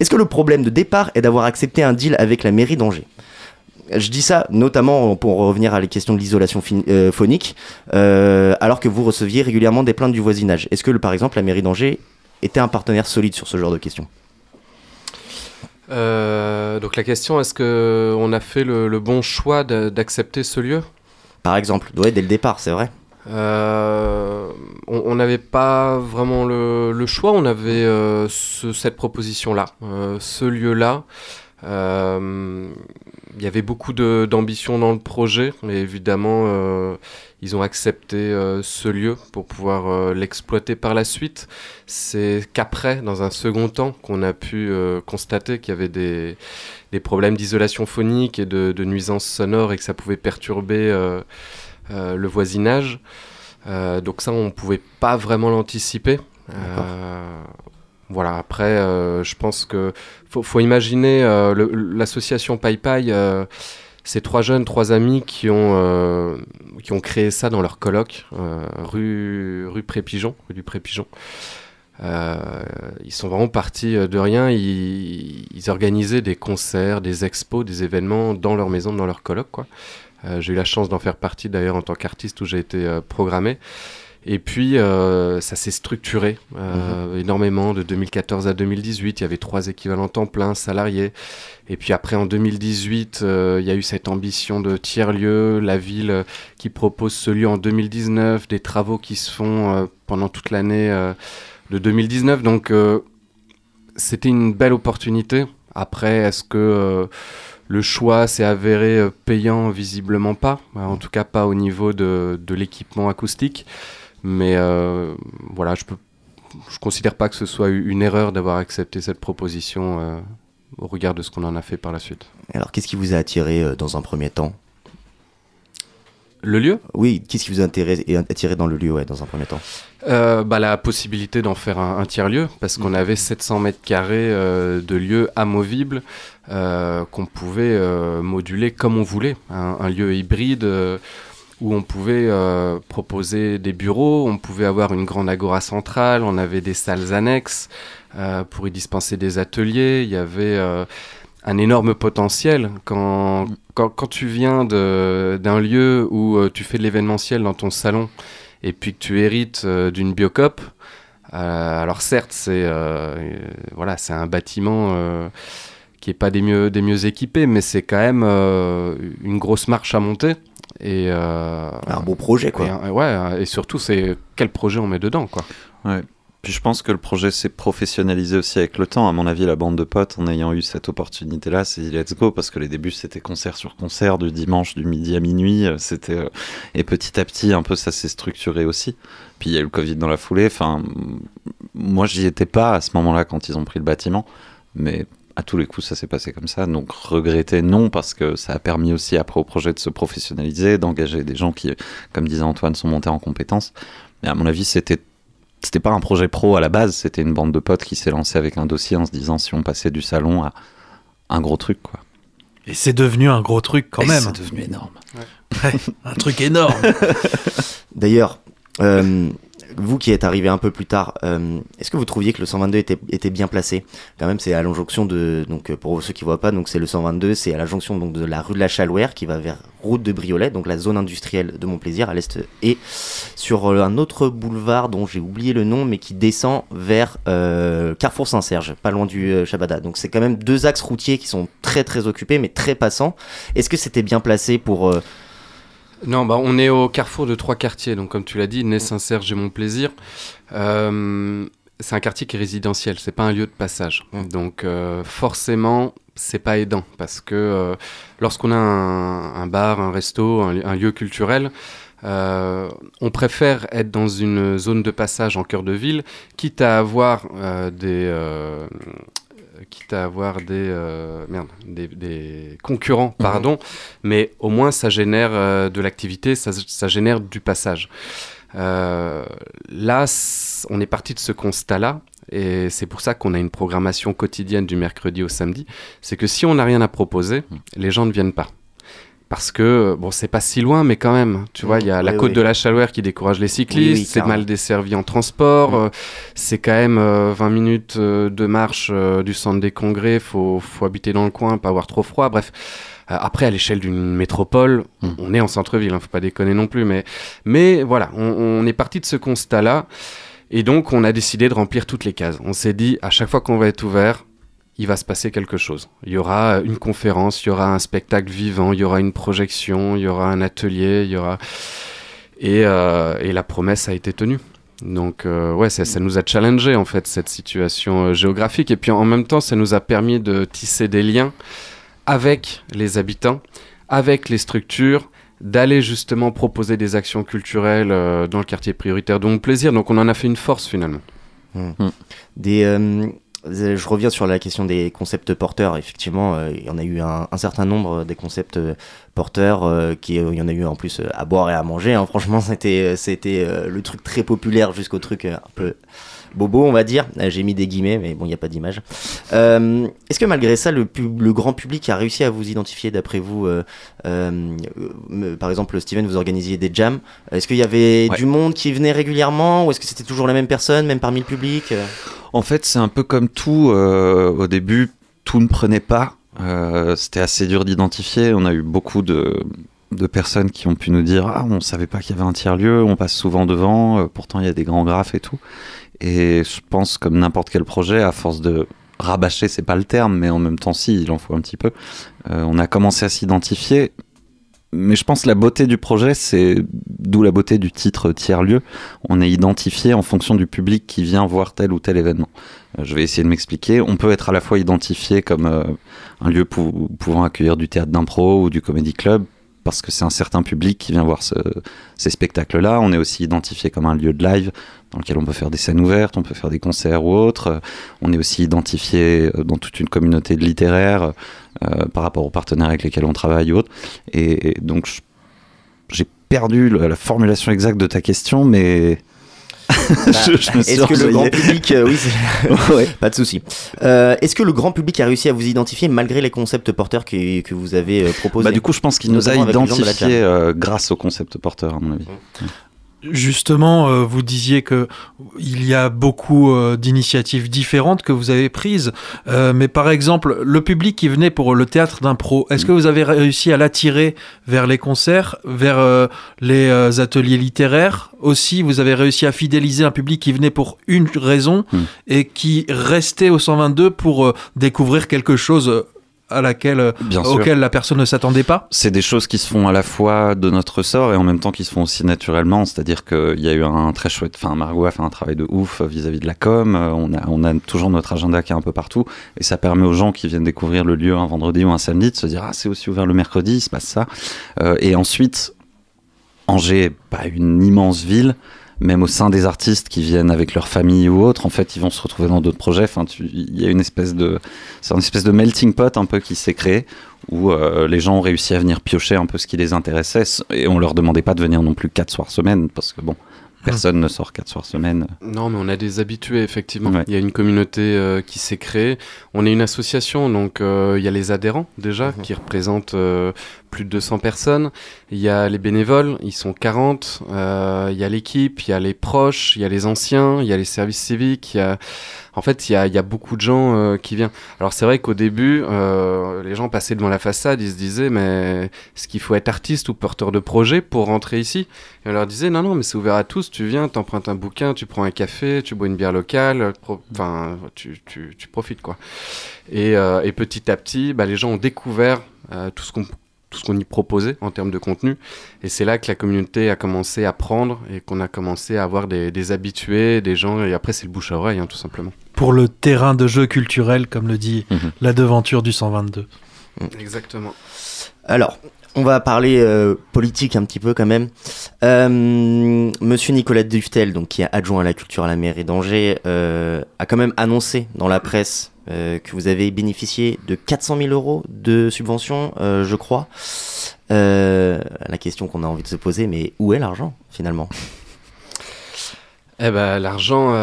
Est-ce que le problème de départ est d'avoir accepté un deal avec la mairie d'Angers? Je dis ça notamment pour revenir à les questions de l'isolation euh, phonique, euh, alors que vous receviez régulièrement des plaintes du voisinage. Est-ce que, par exemple, la mairie d'Angers était un partenaire solide sur ce genre de questions euh, donc la question, est-ce qu'on a fait le, bon choix d'accepter ce lieu? Par exemple, ouais, dès le départ, c'est vrai. Euh, on n'avait pas vraiment le, choix, on avait euh, cette proposition-là, ce lieu-là. Il y avait beaucoup d'ambition dans le projet, mais évidemment, ils ont accepté euh, ce lieu pour pouvoir euh, l'exploiter par la suite. C'est qu'après, dans un second temps, qu'on a pu euh, constater qu'il y avait des, des problèmes d'isolation phonique et de, de nuisances sonores et que ça pouvait perturber le voisinage. donc ça, on ne pouvait pas vraiment l'anticiper. Voilà, après, je pense que faut, imaginer l'association PayPay c'est trois jeunes, trois amis qui ont, euh, qui ont créé ça dans leur colloque, euh, rue, rue Prépigeon, rue du Prépigeon. Euh, ils sont vraiment partis de rien. Ils, organisaient des concerts, des expos, des événements dans leur maison, dans leur colloque. J'ai eu la chance d'en faire partie d'ailleurs en tant qu'artiste où j'ai été programmé. Et puis, euh, ça s'est structuré euh, mhm. énormément de 2014 à 2018. Il y avait trois équivalents temps plein salariés. Et puis après, en 2018, euh, il y a eu cette ambition de tiers-lieu, la ville qui propose ce lieu en 2019, des travaux qui se font pendant toute l'année de 2019. Donc, c'était une belle opportunité. Après, est-ce que le choix s'est avéré payant? Visiblement pas. En tout cas, pas au niveau de, de l'équipement acoustique. Mais euh, voilà, je ne je considère pas que ce soit une erreur d'avoir accepté cette proposition euh, au regard de ce qu'on en a fait par la suite. Alors, qu'est-ce qui vous a attiré euh, dans un premier temps? Le lieu? Oui, qu'est-ce qui vous a attiré, dans le lieu, ouais, dans un premier temps? Bah, La possibilité d'en faire un, tiers-lieu, parce qu'on avait 700 mètres carrés de lieux amovibles qu'on pouvait moduler comme on voulait. Un, un lieu hybride où on pouvait euh, proposer des bureaux, on pouvait avoir une grande agora centrale, on avait des salles annexes euh, pour y dispenser des ateliers, il y avait euh, un énorme potentiel quand, quand, tu viens d'un lieu où tu fais de l'événementiel dans ton salon et puis que tu hérites d'une biocop. alors certes, c'est voilà, c'est un bâtiment qui est pas des mieux des mieux équipés, mais c'est quand même une grosse marche à monter. Et euh, Un beau projet, quoi. et, euh, ouais, et surtout, c'est quel projet on met dedans, quoi. Ouais. Puis je pense que le projet s'est professionnalisé aussi avec le temps. À mon avis, la bande de potes, en ayant eu cette opportunité-là, c'est dit let's go parce que les débuts c'était concert sur concert du dimanche du midi à minuit. euh, C'était et petit à petit un peu ça s'est structuré aussi. Puis il y a eu le Covid dans la foulée. Enfin, moi j'y étais pas à ce moment-là quand ils ont pris le bâtiment, mais à tous les coups ça s'est passé comme ça. Donc regretter non parce que ça a permis aussi après au projet de se professionnaliser, d'engager des gens qui, comme disait Antoine, sont montés en compétences. Mais à mon avis c'était c'était pas un projet pro à la base, c'était une bande de potes qui s'est lancée avec un dossier en se disant si on passait du salon à un gros truc quoi. Et c'est devenu un gros truc quand Et même. C'est devenu énorme. Un truc énorme. D'ailleurs, euh, vous qui êtes arrivé un peu plus tard, euh, est-ce que vous trouviez que le 122 était, bien placé? Quand même, c'est à la jonction de. Donc, euh, pour ceux qui voient pas, donc c'est le 122, c'est à la jonction donc, de la rue de la Chalouère qui va vers route de Briolet, donc la zone industrielle de Montplaisir à l'est, et sur euh, un autre boulevard dont j'ai oublié le nom, mais qui descend vers Carrefour Saint-Serge, pas loin du Chabada. Donc, c'est quand même deux axes routiers qui sont très très occupés, mais très passants. Est-ce que c'était bien placé pour. Non, bah, on est au carrefour de trois quartiers. Donc, comme tu l'as dit, Nez, Saint-Serge et Mon-Plaisir. Euh, c'est un quartier qui est résidentiel, c'est pas un lieu de passage. Donc, euh, forcément, c'est pas aidant parce que euh, lorsqu'on a un, bar, un resto, un, li- un lieu culturel, euh, on préfère être dans une zone de passage en cœur de ville, quitte à avoir des. Quitte à avoir des, euh, merde, des, des concurrents, pardon, mais au moins ça génère euh, de l'activité, ça, ça génère du passage. Euh, là, on est parti de ce constat-là, et c'est pour ça qu'on a une programmation quotidienne du mercredi au samedi. C'est que si on n'a rien à proposer, les gens ne viennent pas. Parce que, bon, c'est pas si loin, mais quand même, tu vois, il y a la côte oui. de la Chalouère qui décourage les cyclistes, Oui, c'est mal desservi en transport, euh, c'est quand même euh, 20 minutes euh, de marche euh, du centre des congrès, faut, faut habiter dans le coin, pas avoir trop froid, bref. Après, à l'échelle d'une métropole, Mm. on est en centre-ville, hein, faut pas déconner non plus, mais, mais voilà, on, on est parti de ce constat-là, et donc on a décidé de remplir toutes les cases. On s'est dit, à chaque fois qu'on va être ouvert, il va se passer quelque chose. Il y aura une conférence, il y aura un spectacle vivant, il y aura une projection, il y aura un atelier, il y aura... Et, euh, et la promesse a été tenue. Donc euh, ouais, ça, ça nous a challengé en fait cette situation euh, géographique et puis en même temps ça nous a permis de tisser des liens avec les habitants, avec les structures, d'aller justement proposer des actions culturelles euh, dans le quartier prioritaire de mon plaisir. Donc on en a fait une force finalement. Des, euh, je reviens sur la question des concepts porteurs. Effectivement, euh, il y en a eu un, certain nombre des concepts euh, porteurs. euh, qui, euh, il y en a eu en plus euh, à boire et à manger. hein. Franchement, c'était, c'était euh, le truc très populaire jusqu'au truc euh, un peu bobo, on va dire. Euh, J'ai mis des guillemets, mais bon, il n'y a pas d'image. Euh, est-ce que malgré ça, le, pub- le grand public a réussi à vous identifier d'après vous euh, Par exemple, Steven, vous organisiez des jams. Est-ce qu'il y avait Ouais. du monde qui venait régulièrement ou est-ce que c'était toujours la même personne, même parmi le public En fait, c'est un peu comme tout. au début, tout ne prenait pas. C'était assez dur d'identifier. On a eu beaucoup de, de personnes qui ont pu nous dire Ah, on savait pas qu'il y avait un tiers-lieu, on passe souvent devant, euh, pourtant il y a des grands graphes et tout. Et je pense, comme n'importe quel projet, à force de rabâcher, c'est pas le terme, mais en même temps, si, il en faut un petit peu. euh, on a commencé à s'identifier. Mais je pense que la beauté du projet, c'est d'où la beauté du titre tiers-lieu. On est identifié en fonction du public qui vient voir tel ou tel événement. Euh, Je vais essayer de m'expliquer. On peut être à la fois identifié comme un lieu pou- pouvant accueillir du théâtre d'impro ou du comédie club, parce que c'est un certain public qui vient voir ce- ces spectacles-là. On est aussi identifié comme un lieu de live dans lequel on peut faire des scènes ouvertes, on peut faire des concerts ou autres. On est aussi identifié euh, dans toute une communauté de littéraires euh, par rapport aux partenaires avec lesquels on travaille ou autres. Et, donc, j'ai perdu la formulation exacte de ta question, mais je, je me suis Est-ce que le grand public, euh, oui, Ouais. pas de souci. Euh, Est-ce que le grand public a réussi à vous identifier malgré les concepts porteurs que, que vous avez euh, proposés? Bah, du coup, je pense qu'il nous a identifiés euh, grâce au concept porteur, à mon avis. Justement, euh, vous disiez que il y a beaucoup euh, d'initiatives différentes que vous avez prises, euh, mais par exemple, le public qui venait pour le théâtre d'impro, est-ce que vous avez réussi à l'attirer vers les concerts, vers les ateliers littéraires? Aussi Vous avez réussi à fidéliser un public qui venait pour une raison hmm. et qui restait au 122 pour découvrir quelque chose à laquelle, euh, auquel la personne ne s'attendait pas? C'est des choses qui se font à la fois de notre sort et en même temps qui se font aussi naturellement. C'est-à-dire qu'il y a eu un très chouette. Enfin, Margot a fait un travail de ouf vis-à-vis de la com. Euh, on a, on a toujours notre agenda qui est un peu partout. Et ça permet aux gens qui viennent découvrir le lieu un vendredi ou un samedi de se dire Ah, c'est aussi ouvert le mercredi, il se passe ça. Euh, et ensuite, Angers pas une immense ville même au sein des artistes qui viennent avec leur famille ou autres, en fait, ils vont se retrouver dans d'autres projets. Enfin, il y a une espèce de, c'est une espèce de melting pot un peu qui s'est créé où euh, les gens ont réussi à venir piocher un peu ce qui les intéressait et on leur demandait pas de venir non plus quatre soirs semaine parce que bon, Personne ne sort quatre soirs semaine. Non, mais on a des habitués, effectivement. Il y a une communauté euh, qui s'est créée. On est une association, donc euh, il y a les adhérents déjà, mhm. qui représentent plus de 200 personnes. Il y a les bénévoles, ils sont 40. Euh, il y a l'équipe, il y a les proches, il y a les anciens, il y a les services civiques. En fait, il y a, beaucoup de gens euh, qui viennent. Alors c'est vrai qu'au début, euh, les gens passaient devant la façade, ils se disaient, mais est-ce qu'il faut être artiste ou porteur de projet pour rentrer ici? Et on leur disait, non, non, mais c'est ouvert à tous. Tu viens, t'empruntes un bouquin, tu prends un café, tu bois une bière locale, enfin, tu, profites quoi. Et, et, petit à petit, bah, les gens ont découvert tout ce qu'on tout ce qu'on y proposait en termes de contenu. Et c'est là que la communauté a commencé à prendre et qu'on a commencé à avoir des, habitués, des gens. Et après, c'est le bouche à oreille, hein, tout simplement. Pour le terrain de jeu culturel, comme le dit mhm. la devanture du 122. Exactement. Alors, on va parler euh, politique un petit peu quand même. Euh, Monsieur Nicolas Duftel, donc qui est adjoint à la culture à la mairie d'Angers, euh, a quand même annoncé dans la presse que vous avez bénéficié de 400 000 euros de subventions, je crois. la question qu'on a envie de se poser, mais où est l'argent finalement? Eh ben, l'argent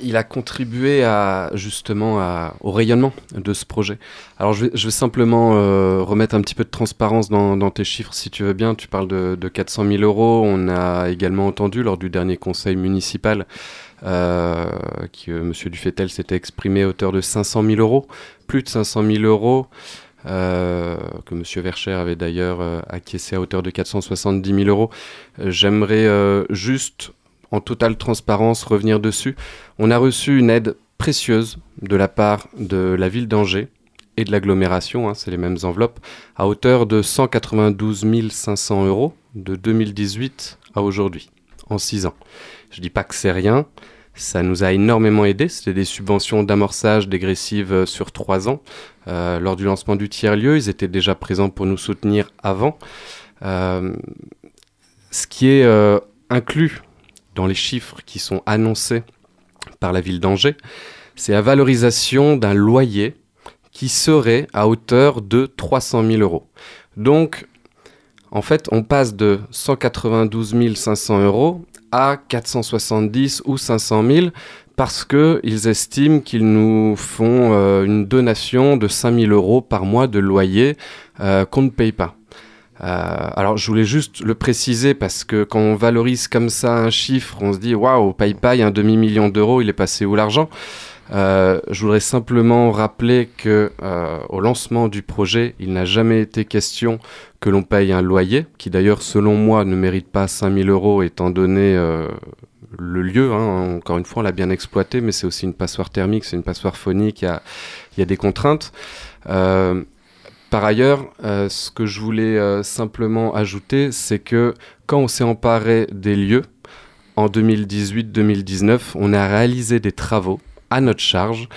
il a contribué justement au rayonnement de ce projet. Alors je vais, simplement euh, remettre un petit peu de transparence dans, tes chiffres si tu veux bien. Tu parles de, 400 000 euros. On a également entendu lors du dernier conseil municipal euh, que M. Dufetel s'était exprimé à hauteur de 500 000 euros, plus de 500 000 euros. Euh, que M. Vercher avait d'ailleurs acquiescé à hauteur de 470 000 euros. J'aimerais juste en totale transparence revenir dessus. On a reçu une aide précieuse de la part de la ville d'Angers et de l'agglomération, hein, c'est les mêmes enveloppes, à hauteur de 192 500 euros de 2018 à aujourd'hui, en 6 ans. Je dis pas que c'est rien, ça nous a énormément aidé. C'était des subventions d'amorçage dégressives euh, sur 3 ans. Euh, lors du lancement du tiers-lieu, ils étaient déjà présents pour nous soutenir avant. Euh, ce qui est inclus dans les chiffres qui sont annoncés par la ville d'Angers, c'est la valorisation d'un loyer qui serait à hauteur de 300 000 euros. Donc, en fait, on passe de 192 500 euros à 470 ou 500 000 parce qu'ils estiment qu'ils nous font euh, une donation de 5 000 euros par mois de loyer euh, qu'on ne paye pas. Euh, alors je voulais juste le préciser parce que quand on valorise comme ça un chiffre, on se dit waouh, PayPal, un demi-million d'euros, il est passé où l'argent? Euh, je voudrais simplement rappeler que euh, au lancement du projet, il n'a jamais été question que l'on paye un loyer, qui d'ailleurs, selon moi, ne mérite pas 5000 euros étant donné le lieu. Hein. Encore une fois, on l'a bien exploité, mais c'est aussi une passoire thermique, c'est une passoire phonique, il y a, il y a des contraintes. Par ailleurs, euh, ce que je voulais euh, simplement ajouter, c'est que quand on s'est emparé des lieux, en 2018-2019, on a réalisé des travaux à notre charge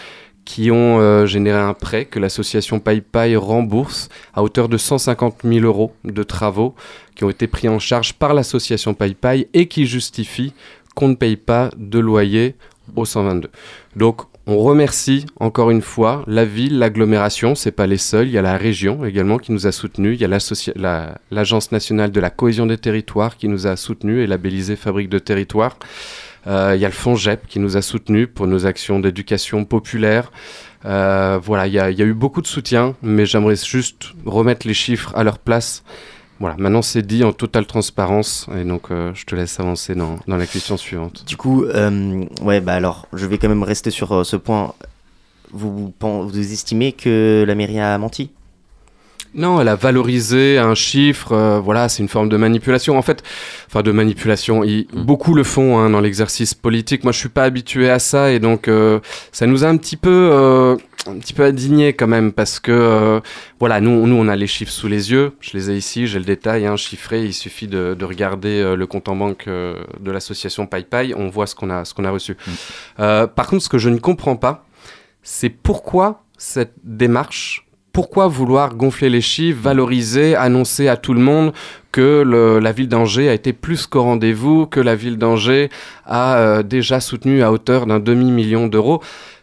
qui ont euh, généré un prêt que l'association PayPay rembourse à hauteur de 150 000 euros de travaux qui ont été pris en charge par l'association PayPay et qui justifient qu'on ne paye pas de loyer au 122. Donc on remercie encore une fois la ville, l'agglomération, c'est pas les seuls, il y a la région également qui nous a soutenus, il y a l'Agence nationale de la cohésion des territoires qui nous a soutenus et labellisé Fabrique de territoire. Euh, il y a le FONGEP qui nous a soutenus pour nos actions d'éducation populaire. Euh, voilà, il y, a, eu beaucoup de soutien, mais j'aimerais juste remettre les chiffres à leur place Voilà, maintenant c'est dit en totale transparence et donc euh, je te laisse avancer dans, dans, la question suivante. Du coup, euh, ouais, bah alors je vais quand même rester sur euh, ce point. Vous, vous estimez que la mairie a menti? Non, elle a valorisé un chiffre. Euh, voilà, c'est une forme de manipulation. En fait, enfin de manipulation. Mm. Beaucoup le font hein, dans l'exercice politique. Moi, je suis pas habitué à ça et donc euh, ça nous a un petit peu, euh, un petit peu indigné quand même parce que voilà, nous, nous, on a les chiffres sous les yeux. Je les ai ici, j'ai le détail hein, chiffré. Il suffit de, de regarder le compte en banque de l'association PayPay. On voit ce qu'on a, ce qu'on a reçu. Mm. par contre, ce que je ne comprends pas, c'est pourquoi cette démarche pourquoi vouloir gonfler les chiffres, valoriser, annoncer à tout le monde que la ville d'Angers a été plus qu'au rendez-vous, que la ville d'Angers a euh, déjà soutenu à hauteur d'un demi-million d'euros?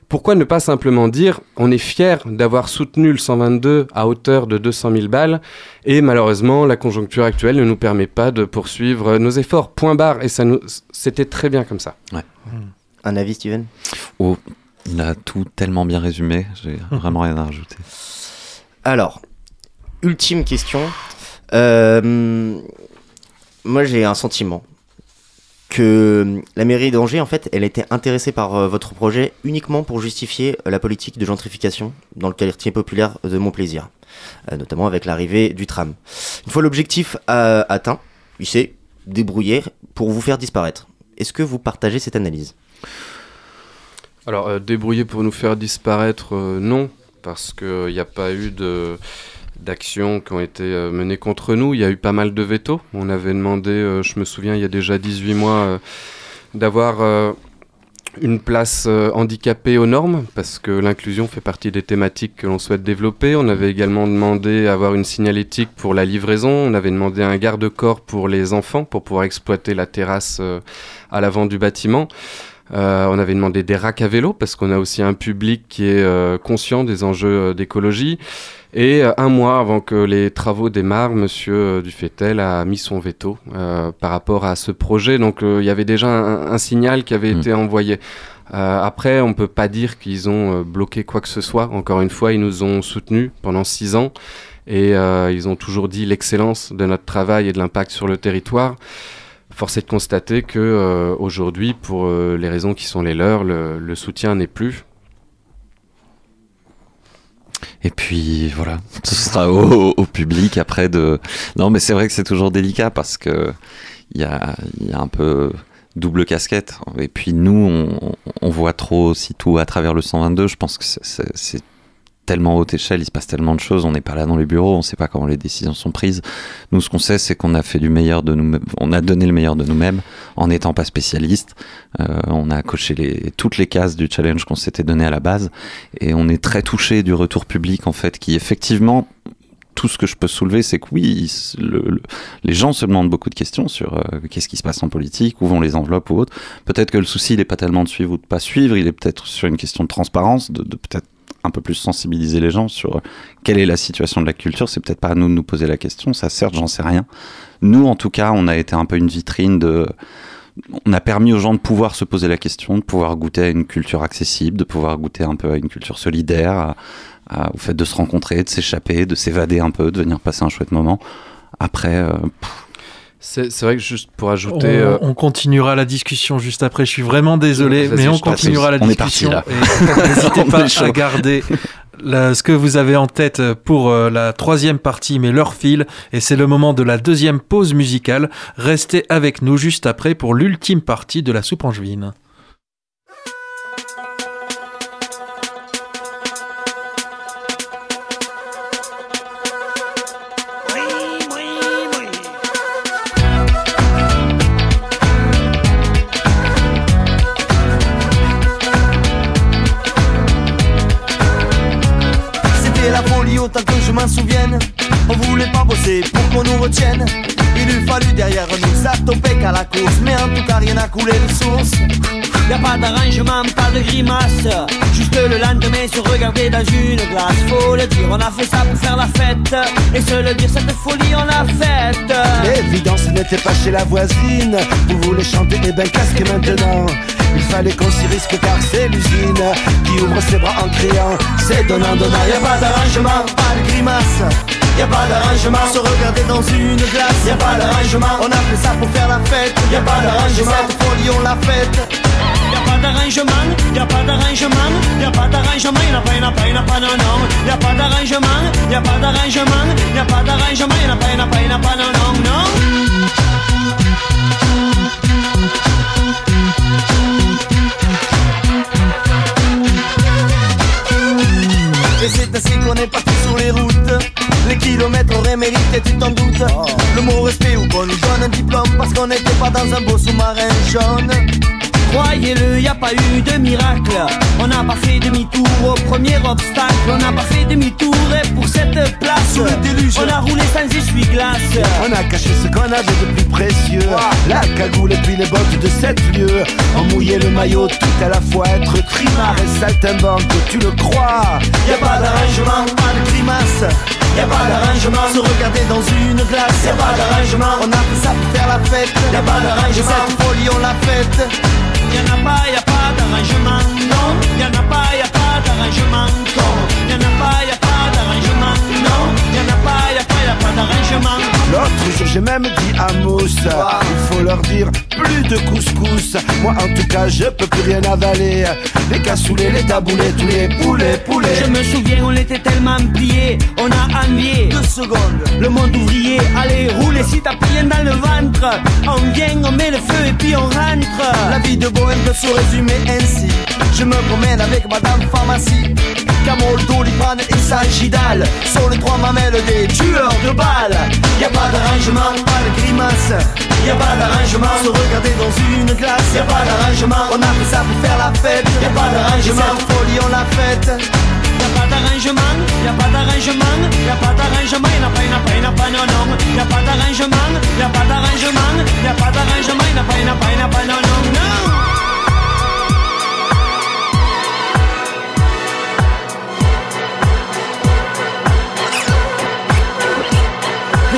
Pourquoi ne pas simplement dire on est fier d'avoir soutenu le 122 à hauteur de 200 000 balles et malheureusement la conjoncture actuelle ne nous permet pas de poursuivre nos efforts. Point barre et ça nous c'était très bien comme ça. Un avis Steven? Oh, il a tout tellement bien résumé, j'ai vraiment rien à rajouter. Alors, ultime question. Euh, moi, j'ai un sentiment que la mairie d'Angers, en fait, elle était intéressée par euh, votre projet uniquement pour justifier la politique de gentrification dans le quartier populaire de Montplaisir, euh, notamment avec l'arrivée du tram. Une fois l'objectif atteint, il s'est débrouillé pour vous faire disparaître. Est-ce que vous partagez cette analyse? Alors, débrouiller pour nous faire disparaître, non parce qu'il n'y a pas eu de d'actions qui ont été euh, menées contre nous. Il y a eu pas mal de veto. On avait demandé, euh, je me souviens, il y a déjà 18 mois, euh, d'avoir une place handicapée aux normes, parce que l'inclusion fait partie des thématiques que l'on souhaite développer. On avait également demandé avoir une signalétique pour la livraison. On avait demandé un garde-corps pour les enfants, pour pouvoir exploiter la terrasse à l'avant du bâtiment. On avait demandé des racks à vélo parce qu'on a aussi un public qui est conscient des enjeux d'écologie. Et un mois avant que les travaux démarrent, Monsieur Dufetel a mis son veto par rapport à ce projet. Donc il y avait déjà un, signal qui avait mmh. été envoyé. après, on ne peut pas dire qu'ils ont bloqué quoi que ce soit. Encore une fois, ils nous ont soutenus pendant six ans et ils ont toujours dit l'excellence de notre travail et de l'impact sur le territoire. Force est de constater que euh, aujourd'hui, pour euh, les raisons qui sont les leurs, le, soutien n'est plus. Et puis voilà, ce sera au, public après de. Non, mais c'est vrai que c'est toujours délicat parce que il y a, un peu double casquette. Et puis nous, on, on, voit trop aussi tout à travers le 122. Je pense que c'est tellement haute échelle, il se passe tellement de choses, on n'est pas là dans les bureaux, on ne sait pas comment les décisions sont prises. Nous, ce qu'on sait, c'est qu'on a fait du meilleur de nous on a donné le meilleur de nous-mêmes en n'étant pas spécialiste. Euh, on a coché les, toutes les cases du challenge qu'on s'était donné à la base et on est très touché du retour public en fait, qui effectivement tout ce que je peux soulever, c'est que oui, les gens se demandent beaucoup de questions sur euh, qu'est-ce qui se passe en politique, où vont les enveloppes ou autre. Peut-être que le souci, il n'est pas tellement de suivre ou de pas suivre, il est peut-être sur une question de transparence, de, de peut-être un peu plus sensibiliser les gens sur quelle est la situation de la culture. C'est peut-être pas à nous de nous poser la question, ça certes, j'en sais rien. Nous, en tout cas, on a été un peu une vitrine de. On a permis aux gens de pouvoir se poser la question, de pouvoir goûter à une culture accessible, de pouvoir goûter un peu à une culture solidaire, au fait de se rencontrer, de s'échapper, de s'évader un peu, de venir passer un chouette moment. Après, euh, c'est vrai que juste pour ajouter. Euh, on, continuera la discussion juste après. Je suis vraiment désolé, mais on continuera la discussion. N'hésitez pas à garder ce que vous avez en tête pour euh, la troisième partie, mais leur file. Et c'est le moment de la deuxième pause musicale. Restez avec nous juste après pour l'ultime partie de la soupe angevine. Pour qu'on nous retienne. Il eût fallu derrière nous topait qu'à la course, mais en tout cas rien n'a coulé de source. Y a pas d'arrangement, pas de grimace. Juste le lendemain se regarder dans une glace. Faut le dire, on a fait ça pour faire la fête. Et se le dire, cette folie, on l'a faite. L'évidence n'était pas chez la voisine. Vous voulez chanter, et ben casque maintenant. Il fallait qu'on s'y risque car c'est l'usine qui ouvre ses bras en criant C'est donnant, donnant, y a pas d'arrangement, pas de grimace y a pas d'arrangement. Se regarder dans une glace, y a pas d'arrangement. On a fait ça pour faire la fête, y a pas d'arrangement. Cette folie on l'a faite. D'arrangement, y a pas d'arrangement, y a pas d'arrangement, y a pas, pas, y a pas, non, non. Pas d'arrangement, y a pas d'arrangement, y a pas d'arrangement, y a pas, pas, pas, non, non, non. Et c'est ainsi qu'on est parti sur les routes Les kilomètres auraient mérité, tu t'en doutes Le mot respect ou qu'on nous donne un diplôme Parce qu'on n'était pas dans un beau sous-marin jaune Croyez-le, y a pas eu de miracle. On n'a pas fait demi-tour au premier obstacle. On n'a pas fait demi-tour et pour cette place, Sous le déluge. on a roulé sans essuie-glace. On a caché ce qu'on avait de plus précieux La cagoule et puis les bottes de sept lieux On mouillait le maillot tout à la fois Être trimard et saltimbanque, tu le crois Y a pas d'arrangement, pas de grimace. Y a pas d'arrangement, se regarder dans une glace. Y a pas d'arrangement, on a fait ça pour faire la fête. Y a pas d'arrangement, cette folie on l'a faite. Y en a pas, y a pas d'arrangement, non. Y en a pas, y a pas d'arrangement, con. Y en a pas, y a pas d'arrangement, non. Y en a pas, y a pas, y a pas d'arrangement. L'autre. Jour j'ai même dit à Mousse Il faut leur dire plus de couscous. Moi en tout cas je peux plus rien avaler. Les cassoulets, les taboulets, tous les poulets, poulets. Je me souviens, on était tellement pliés, on a envié Deux secondes. le monde ouvrier. Allez, roulez si t'as plus rien dans le ventre. On vient, on met le feu et puis on rentre. La vie de bohème peut se résumer ainsi. Je me promène avec madame pharmacie. Camol, Doliprane et Sagidal Sur les trois mamelles des tueurs de balles. Y a pas d'arrangement, pas de grimace Y a pas d'arrangement, se regarder dans une glace Y a pas d'arrangement, on a fait ça pour faire la fête Y a pas d'arrangement, cette folie on l'a faite Y a pas d'arrangement, y a pas d'arrangement, y a pas d'arrangement, y a pas, y a pas, y a pas, non, non. Y a pas d'arrangement, y a pas d'arrangement, y a pas d'arrangement, y a pas, y a pas, y a pas, non, non, non.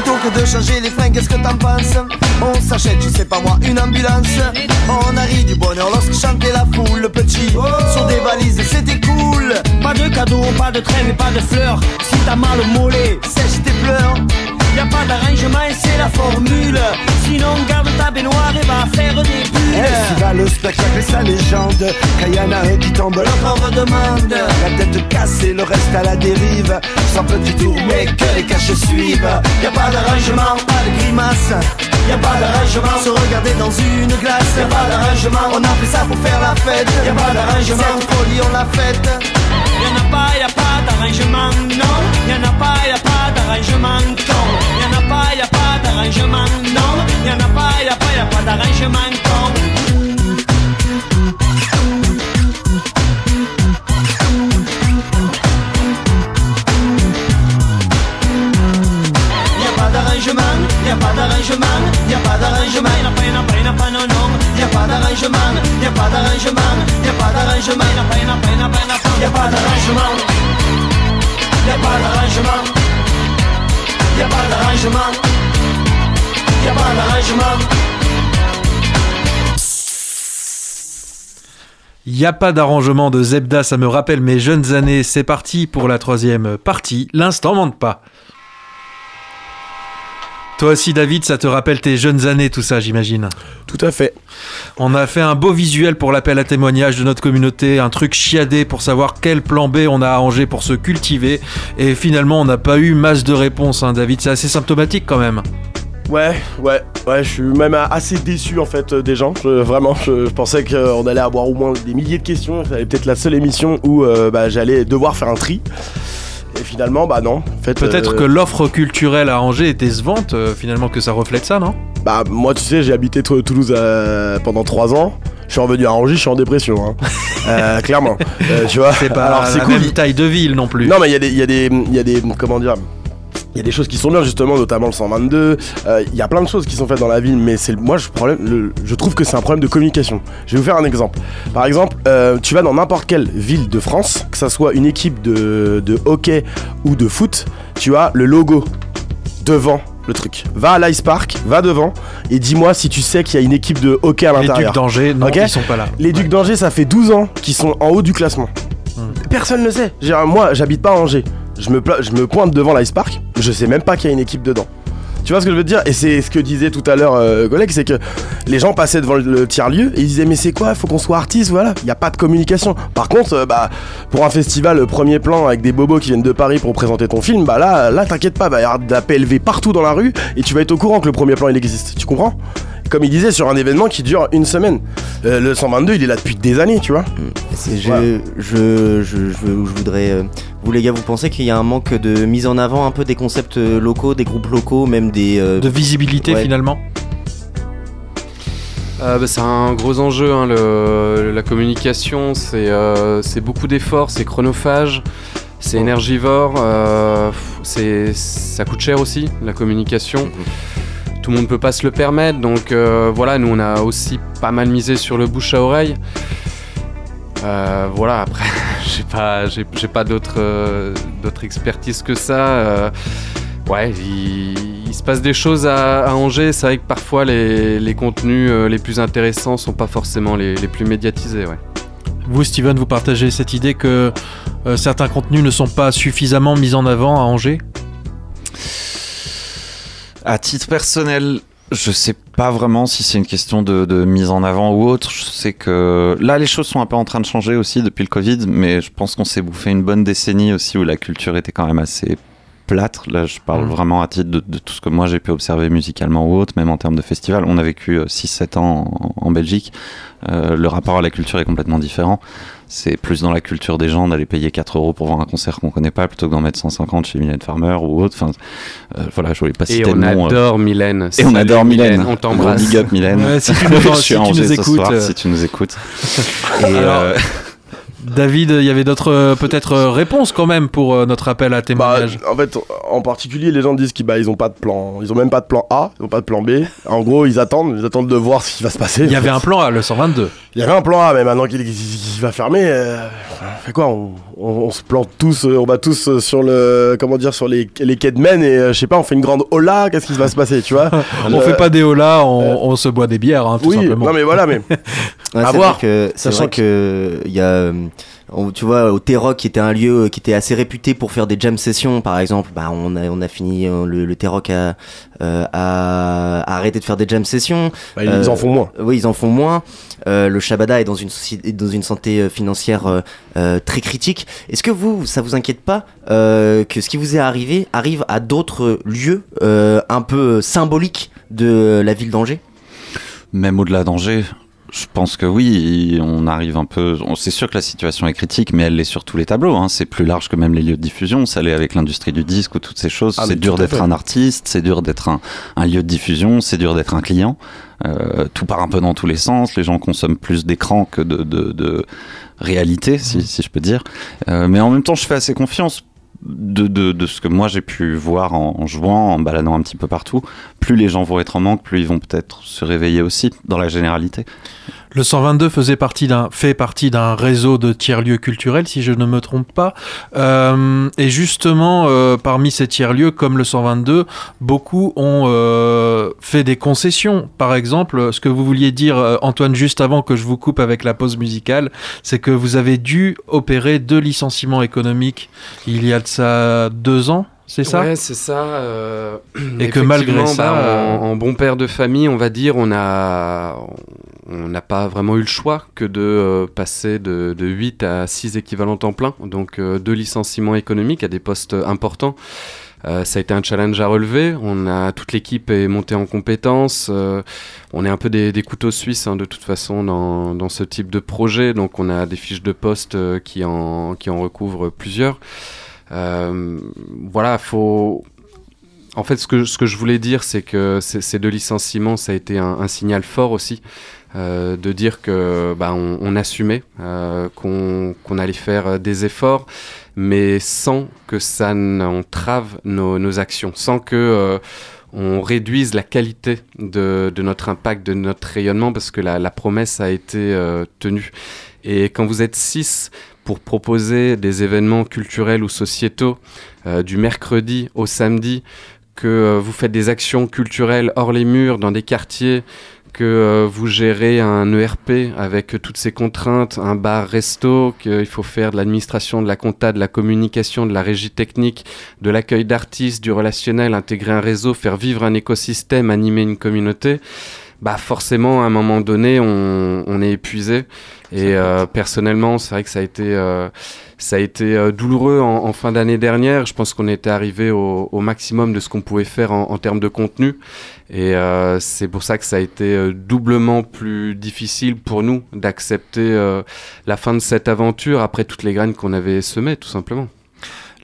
Plutôt que de changer les freins, qu'est-ce que t'en penses On s'achète, je sais pas moi, une ambulance. On arrive du bonheur lorsque chantait la foule Le petit, sur des valises, c'était cool. Pas de cadeaux, pas de et pas de fleurs. Si t'as mal au mollet, Sèche tes pleurs y a pas d'arrangement et c'est la formule. Sinon, garde ta baignoire et va faire des bulles. Ainsi va le spectacle et sa légende. Quand y en a un qui tombe, l'autre en redemande. La tête cassée, le reste à la dérive. Sans petit tour, mais que les caches suivent. Y a pas d'arrangement, pas de grimace. Y a pas d'arrangement, se regarder dans une glace. Y a pas d'arrangement, on a fait ça pour faire la fête. Y a pas d'arrangement, cette folie on l'a faite. Y'en a pas, y a pas d'arrangement, non. Y'en a pas, y a pas d'arrangement, con. Y'en a pas, y a pas d'arrangement, non. Y'en a pas, y a pas, y a pas d'arrangement, con. Y a pas d'arrangement, y a pas d'arrangement, y a pas d'arrangement, Y'en a pas, y'en a pas, y'en a pas, non, non. y a pas d'arrangement, y a pas d'arrangement, y a pas d'arrangement, Y'en a pas, y'en a pas, y'en a pas, y'en a pas. y a pas d'arrangement, y a pas d'arrangement, y pas d'arrangement, y a pas d'arrangement. Il n'y a pas d'arrangement de Zebda, ça me rappelle mes jeunes années. C'est parti pour la troisième partie. L'instant mente pas. Toi aussi, David, ça te rappelle tes jeunes années, tout ça, j'imagine. Tout à fait. On a fait un beau visuel pour l'appel à témoignage de notre communauté, un truc chiadé pour savoir quel plan B on a arrangé pour se cultiver. Et finalement, on n'a pas eu masse de réponses, hein, David. C'est assez symptomatique quand même. Ouais, ouais, ouais, je suis même assez déçu en fait euh, des gens. Je- vraiment, je, je pensais qu'on allait avoir au moins des milliers de questions. C'était peut-être la seule émission où euh, bah, j'allais devoir faire un tri. Et finalement, bah non. En fait, Peut-être euh, que l'offre culturelle à Angers est décevante, euh, finalement, que ça reflète ça, non? Bah moi, tu sais, j'ai habité Tou- Toulouse euh, pendant 3 ans. Je suis revenu à Angers, je suis en dépression. Hein. Euh, clairement. Tu vois. C'est pas Alors c'est la cool. même taille de ville non plus. Non mais il y a des, y a des, il y a des, comment dire. Il y a des choses qui sont bien justement, notamment le 122. Euh, Il y a plein de choses qui sont faites dans la ville, mais c'est moi je, problème, le- je trouve que c'est un problème de communication. Je vais vous faire un exemple. Par exemple, euh, tu vas dans n'importe quelle ville de France, que ça soit une équipe de, de hockey ou de foot, tu as le logo devant le truc. Va à l'Ice Park, va devant et dis-moi si tu sais qu'il y a une équipe de hockey à Les l'intérieur. Ducs d'Angers, non, ils sont pas là. Les Ducs d'Angers, ça fait 12 ans qu'ils sont en haut du classement. Hmm. Personne ne le sait. Moi, j'habite pas à Angers. Je me, pointe devant l'Ice Park, je sais même pas qu'il y a une équipe dedans. Tu vois ce que je veux dire? Et c'est ce que disait tout à l'heure euh, collègue, c'est que les gens passaient devant le, tiers-lieu et ils disaient mais c'est quoi? Faut qu'on soit artiste, voilà. Il n'y a pas de communication. Par contre, euh, bah pour un festival premier plan avec des bobos qui viennent de Paris pour présenter ton film, bah là, là t'inquiète pas, bah, y avoir de la PLV partout dans la rue et tu vas être au courant que le premier plan il existe. Tu comprends? Comme il disait, sur un événement qui dure une semaine. Euh, le 122, il est là depuis des années, tu vois. Je, je, je, je, voudrais. Euh, vous, les gars, vous pensez qu'il y a un manque de mise en avant un peu des concepts euh, locaux, des groupes locaux, même des. de visibilité finalement bah, c'est un gros enjeu, hein, le, la communication, c'est beaucoup d'efforts, c'est chronophage, c'est énergivore, ça coûte cher aussi, la communication. Mhm tout le monde peut pas se le permettre. Donc euh, voilà, nous on a aussi pas mal misé sur le bouche à oreille. Euh, voilà, après, j'ai pas, j'ai, pas d'autres, euh, d'autres expertises que ça. ouais, il, se passe des choses à, Angers. C'est vrai que parfois les, contenus les plus intéressants sont pas forcément les, les plus médiatisés. Ouais. Vous, Steven, vous partagez cette idée que certains contenus ne sont pas suffisamment mis en avant à Angers? À titre personnel, je sais pas vraiment si c'est une question de, mise en avant ou autre. Je sais que là, les choses sont un peu en train de changer aussi depuis le Covid, mais je pense qu'on s'est bouffé une bonne décennie aussi où la culture était quand même assez plâtre. Là, je parle mmh. vraiment à titre de, tout ce que moi j'ai pu observer musicalement ou autre, même en termes de festival. On a vécu 6-7 euh, ans en, Belgique. Euh, le rapport à la culture est complètement différent c'est plus dans la culture des gens d'aller payer 4 euros pour voir un concert qu'on connaît pas plutôt que d'en mettre 150 chez Mylène Farmer ou autre. Enfin, euh, voilà, je voulais pas citer Et on euh. adore Mylène. Et on adore Mylène. On t'embrasse. Big up Mylène. si tu nous, si tu nous écoutes. Soir, si tu nous écoutes. Et David, il y avait d'autres euh, peut-être euh, réponses quand même pour euh, notre appel à témoignage. Bah, en fait, en particulier, les gens disent qu'ils bah, ils ont pas de plan, ils ont même pas de plan A, ils ont pas de plan B. En gros, ils attendent, ils attendent de voir ce qui va se passer. Il y avait un plan A, le 122. Il y avait un plan A, mais maintenant qu'il va fermer, on fait quoi? On, se plante tous, on va tous sur le, comment dire, sur les, les quais de Maine et je sais pas, on fait une grande hola, qu'est-ce qui va se passer, tu vois? On fait pas des hola, on, se boit des bières, hein, tout oui, simplement. Non mais voilà, mais à voir. Sachant que il y a tu vois, au T-Rock, qui était un lieu euh, qui était assez réputé pour faire des jam sessions, par exemple, bah, on, a, on a fini, euh, le, le T-Rock a, euh, a, arrêté de faire des jam sessions. Bah, ils en font moins. Oui, ils en font moins. le Shabada est dans une, dans une santé financière très critique. Est-ce que vous, ça vous inquiète pas que ce qui vous est arrivé arrive à d'autres lieux un peu symboliques de la ville d'Angers? Même au-delà d'Angers, je pense que oui, on arrive un peu. C'est sûr que la situation est critique, mais elle est sur tous les tableaux. Hein. C'est plus large que même les lieux de diffusion. Ça l'est avec l'industrie du disque ou toutes ces choses. Ah, c'est dur d'être un artiste, c'est dur d'être un, lieu de diffusion, c'est dur d'être un client. Euh, tout part un peu dans tous les sens. Les gens consomment plus d'écran que de, réalité, si, je peux dire. Euh, mais en même temps, je fais assez confiance de, de, ce que moi j'ai pu voir en, jouant, en baladant un petit peu partout, plus les gens vont être en manque, plus ils vont peut-être se réveiller aussi dans la généralité. Le 122 faisait partie d'un, fait partie d'un réseau de tiers-lieux culturels, si je ne me trompe pas. Euh, et justement, euh, parmi ces tiers-lieux, comme le 122, beaucoup ont euh, fait des concessions. Par exemple, ce que vous vouliez dire, Antoine, juste avant que je vous coupe avec la pause musicale, c'est que vous avez dû opérer deux licenciements économiques il y a de ça deux ans c'est ça Ouais, c'est ça. Euh, et que malgré ça, bah, euh, en, bon père de famille, on va dire, on a, on n'a pas vraiment eu le choix que de euh, passer de, de, 8 à 6 équivalents temps plein, donc deux licenciements économiques à des postes importants. ça a été un challenge à relever. On a toute l'équipe est montée en compétences. on est un peu des, des couteaux suisses hein, de toute façon dans, dans, ce type de projet. Donc on a des fiches de poste qui en qui en recouvrent plusieurs. Euh, voilà, faut. En fait, ce que, je voulais dire, c'est que ces deux licenciements, ça a été un, signal fort aussi, euh, de dire que bah, on, assumait, euh, qu'on allait faire des efforts, mais sans que ça n'entrave nos, actions, sans que on réduise la qualité de, de, notre impact, de notre rayonnement, parce que la, la promesse a été tenue. Et quand vous êtes six pour proposer des événements culturels ou sociétaux euh, du mercredi au samedi, que euh, vous faites des actions culturelles hors les murs dans des quartiers, que euh, vous gérez un ERP avec toutes ces contraintes, un bar-resto, qu'il faut faire de l'administration, de la compta, de la communication, de la régie technique, de l'accueil d'artistes, du relationnel, intégrer un réseau, faire vivre un écosystème, animer une communauté, bah forcément à un moment donné on, on est épuisé. Et euh, personnellement, c'est vrai que ça a été, euh, ça a été euh, douloureux en, en fin d'année dernière. Je pense qu'on était arrivé au, au maximum de ce qu'on pouvait faire en, en termes de contenu. Et euh, c'est pour ça que ça a été euh, doublement plus difficile pour nous d'accepter euh, la fin de cette aventure après toutes les graines qu'on avait semées, tout simplement.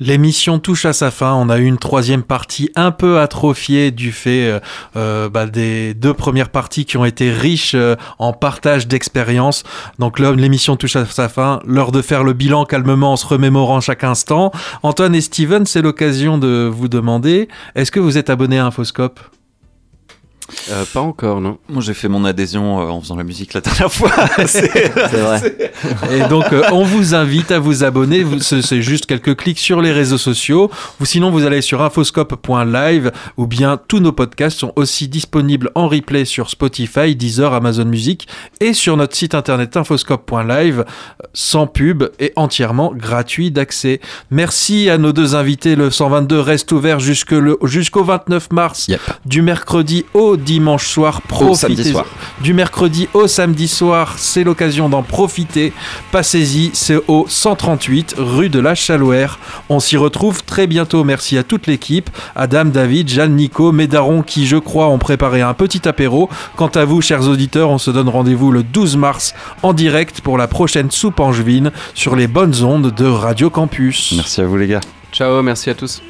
L'émission touche à sa fin. On a eu une troisième partie un peu atrophiée du fait euh, euh, bah, des deux premières parties qui ont été riches euh, en partage d'expérience. Donc là, l'émission touche à sa fin. L'heure de faire le bilan calmement en se remémorant chaque instant. Antoine et Steven, c'est l'occasion de vous demander est-ce que vous êtes abonné à Infoscope? Euh, pas encore, non. Moi, j'ai fait mon adhésion euh, en faisant la musique la dernière fois. C'est vrai. Et donc, euh, on vous invite à vous abonner. Vous- C'est juste quelques clics sur les réseaux sociaux. Ou sinon, vous allez sur infoscope.live ou bien tous nos podcasts sont aussi disponibles en replay sur Spotify, Deezer, Amazon Music et sur notre site internet infoscope.live sans pub et entièrement gratuit d'accès. Merci à nos deux invités. Le 122 reste ouvert jusque le- jusqu'au 29 mars Yep. du mercredi au dimanche soir. Profitez soir. Du mercredi au samedi soir, c'est l'occasion d'en profiter. Passez-y, c'est au 138 rue de la Chalouère. On s'y retrouve très bientôt. Merci à toute l'équipe, Adam, David, Jeanne, Nico, Médaron qui, je crois, ont préparé un petit apéro. Quant à vous, chers auditeurs, on se donne rendez-vous le 12 mars en direct pour la prochaine soupe angevine sur les bonnes ondes de Radio Campus. Merci à vous les gars. Ciao, merci à tous.